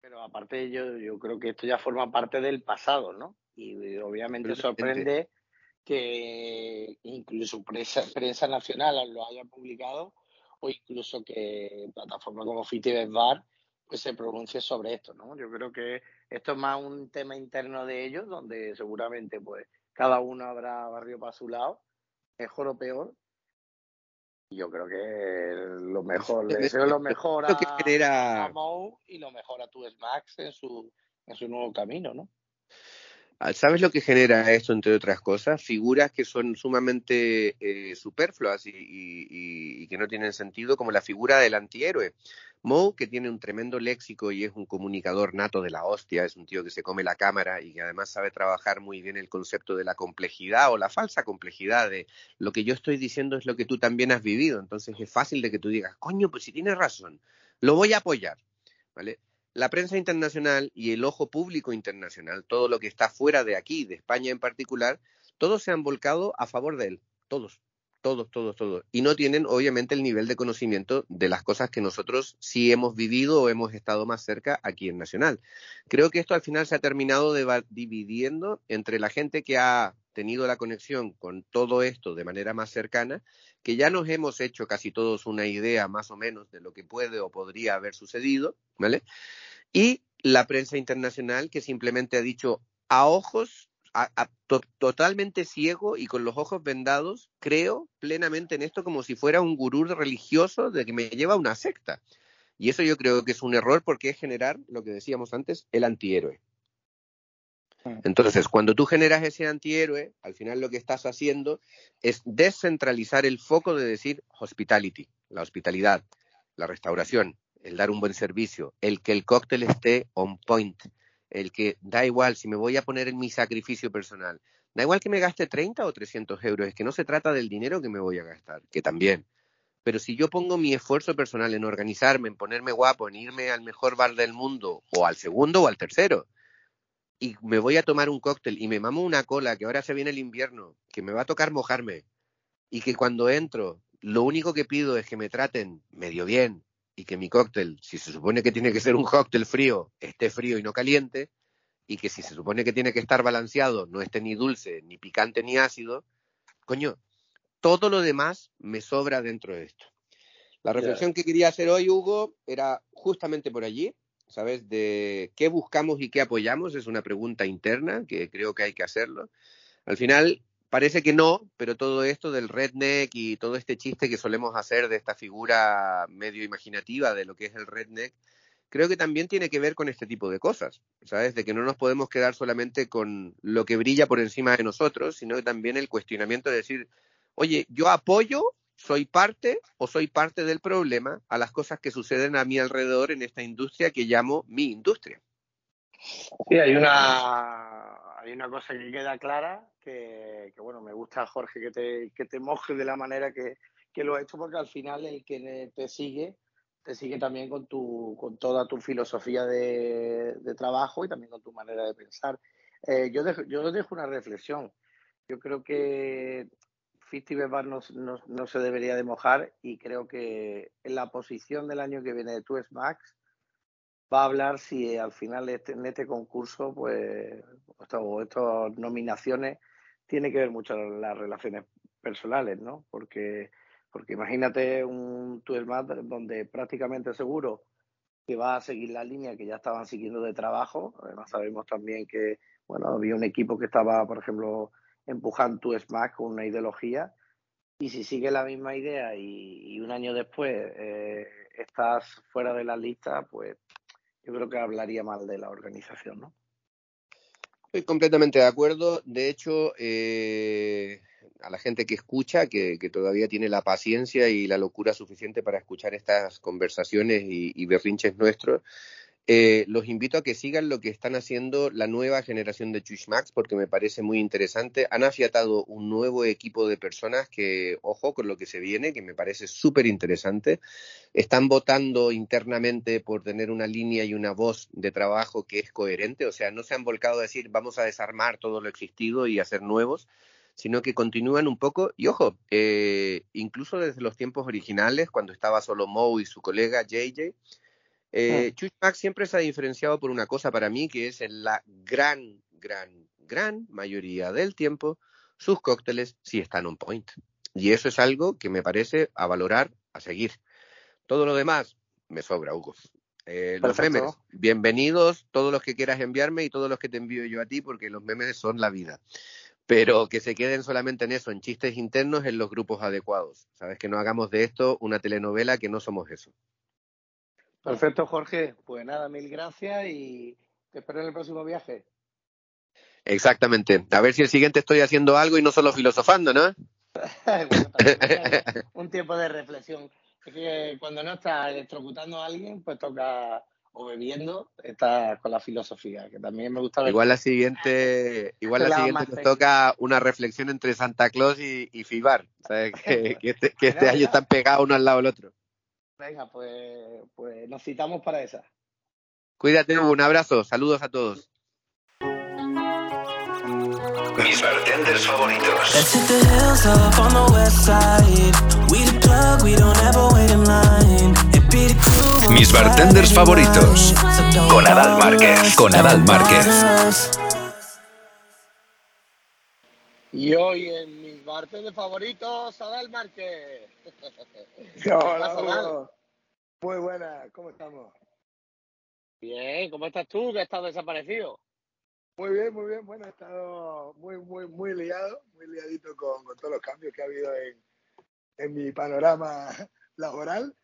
pero aparte yo, yo creo que esto ya forma parte del pasado, ¿no? Y, obviamente sorprende que incluso prensa, prensa nacional lo haya publicado o incluso que plataformas como Fitibet Bar se pronuncie sobre esto, ¿no? Yo creo que esto es más un tema interno de ellos, donde seguramente pues cada uno habrá barrio para su lado, mejor o peor. Yo creo que lo mejor, le deseo lo mejor a, a Mou y lo mejor a tu Max en su, en su nuevo camino, ¿no? Ah, ¿Sabes lo que genera esto, entre otras cosas? Figuras que son sumamente eh, superfluas y, y, que no tienen sentido, como la figura del antihéroe. Mo, que tiene un tremendo léxico y es un comunicador nato de la hostia, es un tío que se come la cámara y que además sabe trabajar muy bien el concepto de la complejidad o la falsa complejidad de lo que yo estoy diciendo es lo que tú también has vivido. Entonces es fácil de que tú digas, coño, pues si tienes razón, lo voy a apoyar. ¿Vale? La prensa internacional y el ojo público internacional, todo lo que está fuera de aquí, de España en particular, todos se han volcado a favor de él, todos todos, todos, todos. Y no tienen, obviamente, el nivel de conocimiento de las cosas que nosotros sí hemos vivido o hemos estado más cerca aquí en Nacional. Creo que esto al final se ha terminado dividiendo entre la gente que ha tenido la conexión con todo esto de manera más cercana, que ya nos hemos hecho casi todos una idea más o menos de lo que puede o podría haber sucedido, ¿vale? Y la prensa internacional que simplemente ha dicho a ojos totalmente ciego y con los ojos vendados, creo plenamente en esto como si fuera un gurú religioso de que me lleva a una secta. Y eso yo creo que es un error porque es generar, lo que decíamos antes, el antihéroe. Mm. Entonces, cuando tú generas ese antihéroe, al final lo que estás haciendo es descentralizar el foco de decir hospitality, la hospitalidad, la restauración, el dar un buen servicio, el que el cóctel esté on point, el que da igual si me voy a poner en mi sacrificio personal, da igual que me gaste 30 o 300 euros, es que no se trata del dinero que me voy a gastar, que también. Pero si yo pongo mi esfuerzo personal en organizarme, en ponerme guapo, en irme al mejor bar del mundo, o al segundo o al tercero, y me voy a tomar un cóctel y me mamo una cola, que ahora se viene el invierno, que me va a tocar mojarme, y que cuando entro, lo único que pido es que me traten medio bien, y que mi cóctel, si se supone que tiene que ser un cóctel frío, esté frío y no caliente, y que si se supone que tiene que estar balanceado, no esté ni dulce, ni picante, ni ácido, coño, todo lo demás me sobra dentro de esto. La reflexión que quería hacer hoy, Hugo, era justamente por allí, ¿sabes? De qué buscamos y qué apoyamos, es una pregunta interna que creo que hay que hacerlo. Al final, Parece que no, pero todo esto del redneck y todo este chiste que solemos hacer de esta figura medio imaginativa de lo que es el redneck, creo que también tiene que ver con este tipo de cosas, ¿sabes? De que no nos podemos quedar solamente con lo que brilla por encima de nosotros, sino que también el cuestionamiento de decir, oye, yo apoyo, soy parte o soy parte del problema a las cosas que suceden a mi alrededor en esta industria que llamo mi industria. Sí, hay una hay una cosa que queda clara, que, bueno, me gusta, Jorge, que te, que te mojes de la manera que, lo has hecho, porque al final el que te sigue, te sigue también con, tu, con toda tu filosofía de, trabajo y también con tu manera de pensar. Eh, yo, dejo, dejo una reflexión. Yo creo que Fifty Bar no, no, se debería de mojar y creo que en la posición del año que viene de tu Max va a hablar si al final este, en este concurso, pues, estas nominaciones, tiene que ver mucho las relaciones personales, ¿no? Porque, porque imagínate un Más donde prácticamente seguro que va a seguir la línea que ya estaban siguiendo de trabajo. Además sabemos también que, bueno, había un equipo que estaba, por ejemplo, empujando tu Smash con una ideología. Y si sigue la misma idea y, un año después eh, estás fuera de la lista, pues yo creo que hablaría mal de la organización, ¿no? Estoy completamente de acuerdo. De hecho, eh, a la gente que escucha, que, todavía tiene la paciencia y la locura suficiente para escuchar estas conversaciones y, y berrinches nuestros, eh, los invito a que sigan lo que están haciendo la nueva generación de Chushmax porque me parece muy interesante. Han afiatado un nuevo equipo de personas que, ojo con lo que se viene, que me parece súper interesante. Están votando internamente por tener una línea y una voz de trabajo que es coherente, o sea, no se han volcado a decir vamos a desarmar todo lo existido y hacer nuevos, sino que continúan un poco, y ojo, eh, incluso desde los tiempos originales, cuando estaba solo Moe y su colega JJ, eh, siempre se ha diferenciado por una cosa para mí, que es en la gran, gran, gran mayoría del tiempo, sus cócteles sí están on point. Y eso es algo que me parece a valorar, a seguir. Todo lo demás me sobra, Hugo. Eh, los memes, bienvenidos, todos los que quieras enviarme y todos los que te envío yo a ti, porque los memes son la vida. Pero que se queden solamente en eso, en chistes internos, en los grupos adecuados. Sabes que no hagamos de esto una telenovela que no somos eso. Perfecto, Jorge. Pues nada, mil gracias y te espero en el próximo viaje. Exactamente. A ver si el siguiente estoy haciendo algo y no solo filosofando, ¿no? <laughs> <laughs> un tiempo de reflexión. Es que cuando no estás electrocutando a alguien, pues toca o bebiendo, está con la filosofía, que también me gusta ver. Igual la siguiente, igual Esa es la siguiente nos toca una reflexión entre Santa Claus y, y Fibar. ¿sabes? <laughs> Que, que este, que este año están pegados uno al lado del otro. Venga, pues, pues nos citamos para esa. Cuídate, un abrazo, saludos a todos. Mis bartenders favoritos. Mis bartenders favoritos. Con Adal Márquez, con Adal Márquez. Y hoy en mis bartenders favoritos, Adal Márquez. <laughs> Hola, pasa, Adal? Hugo. Muy buena, ¿cómo estamos? Bien, ¿cómo estás tú que estás desaparecido? Muy bien, muy bien. Bueno, he estado muy, muy, muy liado, muy liadito con, con todos los cambios que ha habido en, en mi panorama <laughs> laboral.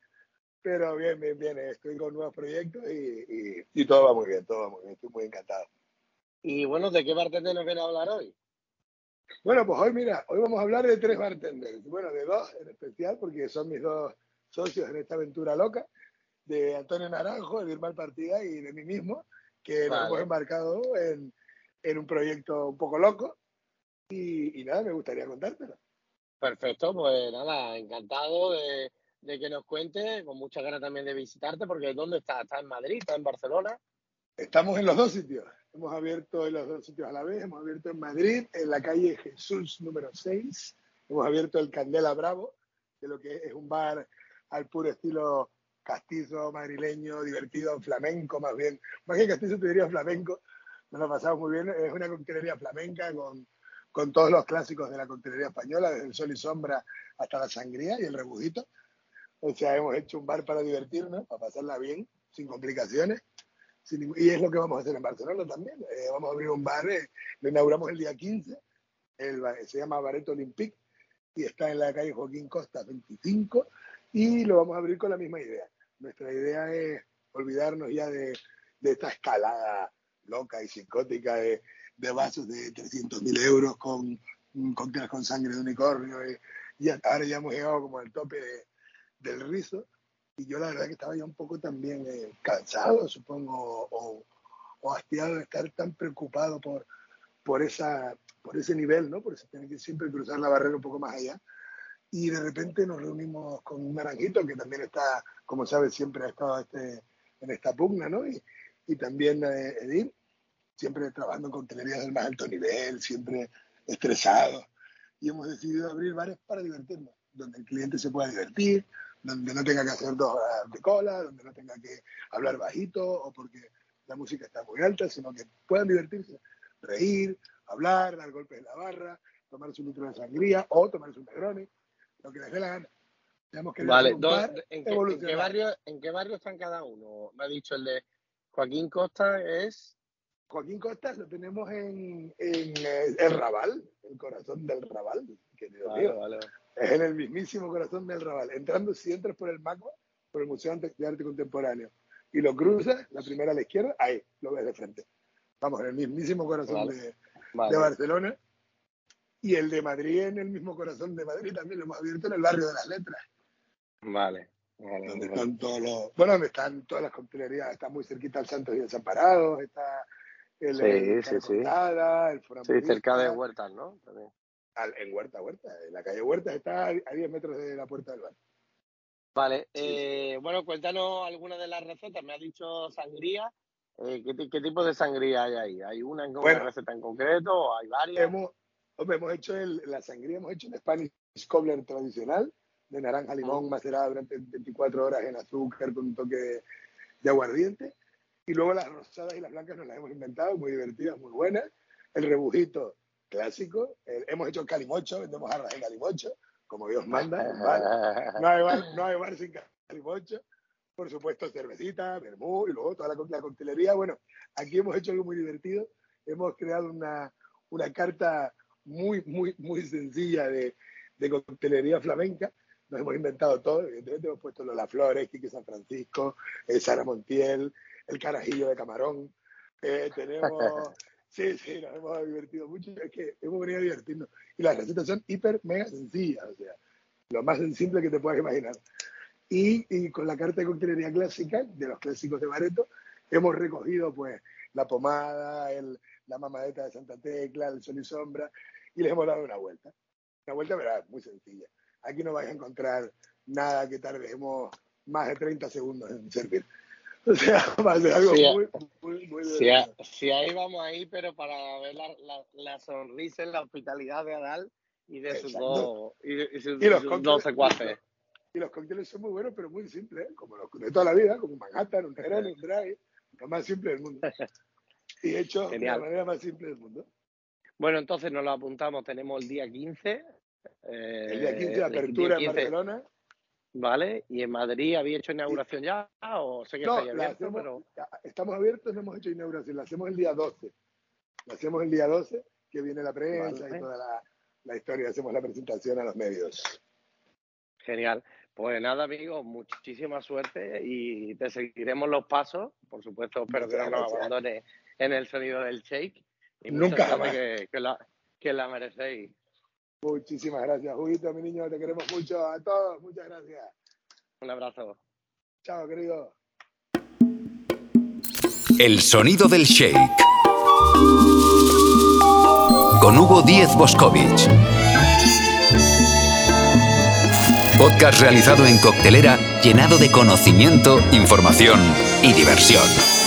Pero bien, bien, bien. Estoy con nuevos proyectos y, y, y todo va muy bien, todo va muy bien. Estoy muy encantado. Y bueno, ¿de qué bartender nos viene a hablar hoy? Bueno, pues hoy, mira, hoy vamos a hablar de tres bartenders. Bueno, de dos en especial, porque son mis dos socios en esta aventura loca, de Antonio Naranjo, de Irma Partida y de mí mismo, que nos hemos embarcado en, en un proyecto un poco loco. Y, y nada, me gustaría contártelo. Perfecto, pues nada, encantado de, de que nos cuentes, con muchas ganas también de visitarte, porque ¿dónde estás? ¿Estás en Madrid? ¿Estás en Barcelona? Estamos en los dos sitios. Hemos abierto en los dos sitios a la vez. Hemos abierto en Madrid, en la calle Jesús número 6. Hemos abierto el Candela Bravo, de lo que es un bar al puro estilo castizo, madrileño, divertido, flamenco más bien. Más que castizo te diría flamenco. Nos lo pasamos muy bien. Es una coctelería flamenca con, con todos los clásicos de la coctelería española, desde el sol y sombra hasta la sangría y el rebujito. O sea, hemos hecho un bar para divertirnos, para pasarla bien, sin complicaciones. Sin y es lo que vamos a hacer en Barcelona también. Eh, vamos a abrir un bar, eh, lo inauguramos el día 15, el se llama Bareto Olympique y está en la calle Joaquín Costa 25 y lo vamos a abrir con la misma idea. Nuestra idea es olvidarnos ya de, de esta escalada loca y psicótica de, de vasos de 300.000 euros con cócteles con sangre de unicornio y, y ahora ya hemos llegado como al tope de- del rizo y yo la verdad que estaba ya un poco también eh, cansado, supongo, o, o hastiado de estar tan preocupado por, por, esa, por ese nivel, ¿no? Por eso tener que siempre cruzar la barrera un poco más allá. Y de repente nos reunimos con un naranjito que también está, como sabes, siempre ha estado este, en esta pugna, ¿no? Y, y también eh, Edil, siempre trabajando en coctelerías del más alto nivel, siempre estresado. Y hemos decidido abrir bares para divertirnos, donde el cliente se pueda divertir, donde no tenga que hacer dos horas de cola, donde no tenga que hablar bajito o porque la música está muy alta, sino que puedan divertirse, reír, hablar, dar golpes en la barra, tomarse un litro de sangría o tomarse un Negroni, lo que les dé la gana. Que Vale, hacer un ¿dó- bar ¿en, qué, en, qué evolucionado. barrio, ¿en qué barrio están cada uno? Me ha dicho el de Joaquín Costa es... Joaquín Costa lo tenemos en, en eh, el Raval, el corazón del Raval, querido Vale, mío. vale. Es en el mismísimo corazón del Raval. Entrando, si entras por el MACBA, por el Museo de Arte Contemporáneo, y lo cruzas, la primera a la izquierda, ahí, lo ves de frente. Vamos, en el mismísimo corazón Vale. de, Vale. de Barcelona. Y el de Madrid, en el mismo corazón de Madrid, también lo hemos abierto en el barrio de las letras, Vale. Vale, donde están todos los, bueno, donde están todas las coctelerías, está muy cerquita el Santos y Desamparados, está el, Sí, el sí, sí. El Sí, cerca de Huertas, ¿no? También. Al- en Huerta, Huerta, en la calle Huerta, está a 10 metros de la puerta del bar. Vale, Sí, eh, bueno, cuéntanos algunas de las recetas. Me ha dicho sangría. Eh, ¿qué, qué tipo de sangría hay ahí? ¿Hay una, en, Bueno. una receta en concreto o hay varias? Hemos, hombre, hemos hecho el- la sangría, hemos hecho un Spanish Cobbler tradicional, de naranja limón Ah. macerada durante 24 horas en azúcar con un toque de, de aguardiente. Y luego las rosadas y las blancas nos las hemos inventado, muy divertidas, muy buenas. El rebujito clásico. El- hemos hecho calimocho, vendemos jarras de calimocho, como Dios manda. en bar. No hay bar, no hay bar sin calimocho. Por supuesto, cervecita, vermú y luego toda la, la coctelería. Bueno, aquí hemos hecho algo muy divertido. Hemos creado una, una carta muy, muy, muy sencilla de, de coctelería flamenca. Nos hemos inventado todo. Evidentemente hemos puesto Lola Flores, Quique San Francisco, eh, Sara Montiel, el carajillo de camarón. Eh, tenemos... <laughs> Sí, sí, nos hemos divertido mucho. Es que hemos venido a divertirnos. Y las recetas son hiper, mega sencillas. O sea, lo más simple que te puedas imaginar. Y, y, con la carta de coctelería clásica, de los clásicos de Bareto, hemos recogido pues la pomada, el, la mamadeta de Santa Tecla, el sol y sombra, y les hemos dado una vuelta. Una vuelta, ¿verdad? Muy sencilla. Aquí no vais a encontrar nada que tardemos más de 30 segundos en servir. <laughs> O sea, va a ser algo Sí, muy, muy, muy Si, bueno. a- si ahí vamos ahí, pero para ver la, la, la sonrisa y la hospitalidad de Adal y de sus dos, y, y sus, Y los sus dos secuaces. Y los cócteles son muy buenos, pero muy simples, ¿eh? como los de toda la vida, como un Manhattan, un Jerez, un Dry, lo más simple del mundo. <laughs> Y hecho Genial. de la manera más simple del mundo. Bueno, entonces nos lo apuntamos. Tenemos el día 15. eh, El día 15 de apertura día en 15, Barcelona. ¿Vale? ¿Y en Madrid había hecho inauguración ya? ¿O sé que No, la abierto, hacemos- pero... estamos abiertos, no hemos hecho inauguración, la hacemos el día 12. La hacemos el día 12, que viene la prensa Vale. y toda la, la historia, hacemos la presentación a los medios. Genial. Pues nada, amigos, muchísima suerte y te seguiremos los pasos. Por supuesto, espero que no nos gracias. abandone en el sonido del shake. Y Nunca jamás. que, que la, que la merecéis. Muchísimas gracias, Juguito, mi niño, te queremos mucho a todos. Muchas gracias. Un abrazo. Chao, querido. El sonido del shake. Con Hugo Díez Boscovich. Podcast realizado en coctelera, llenado de conocimiento, información y diversión.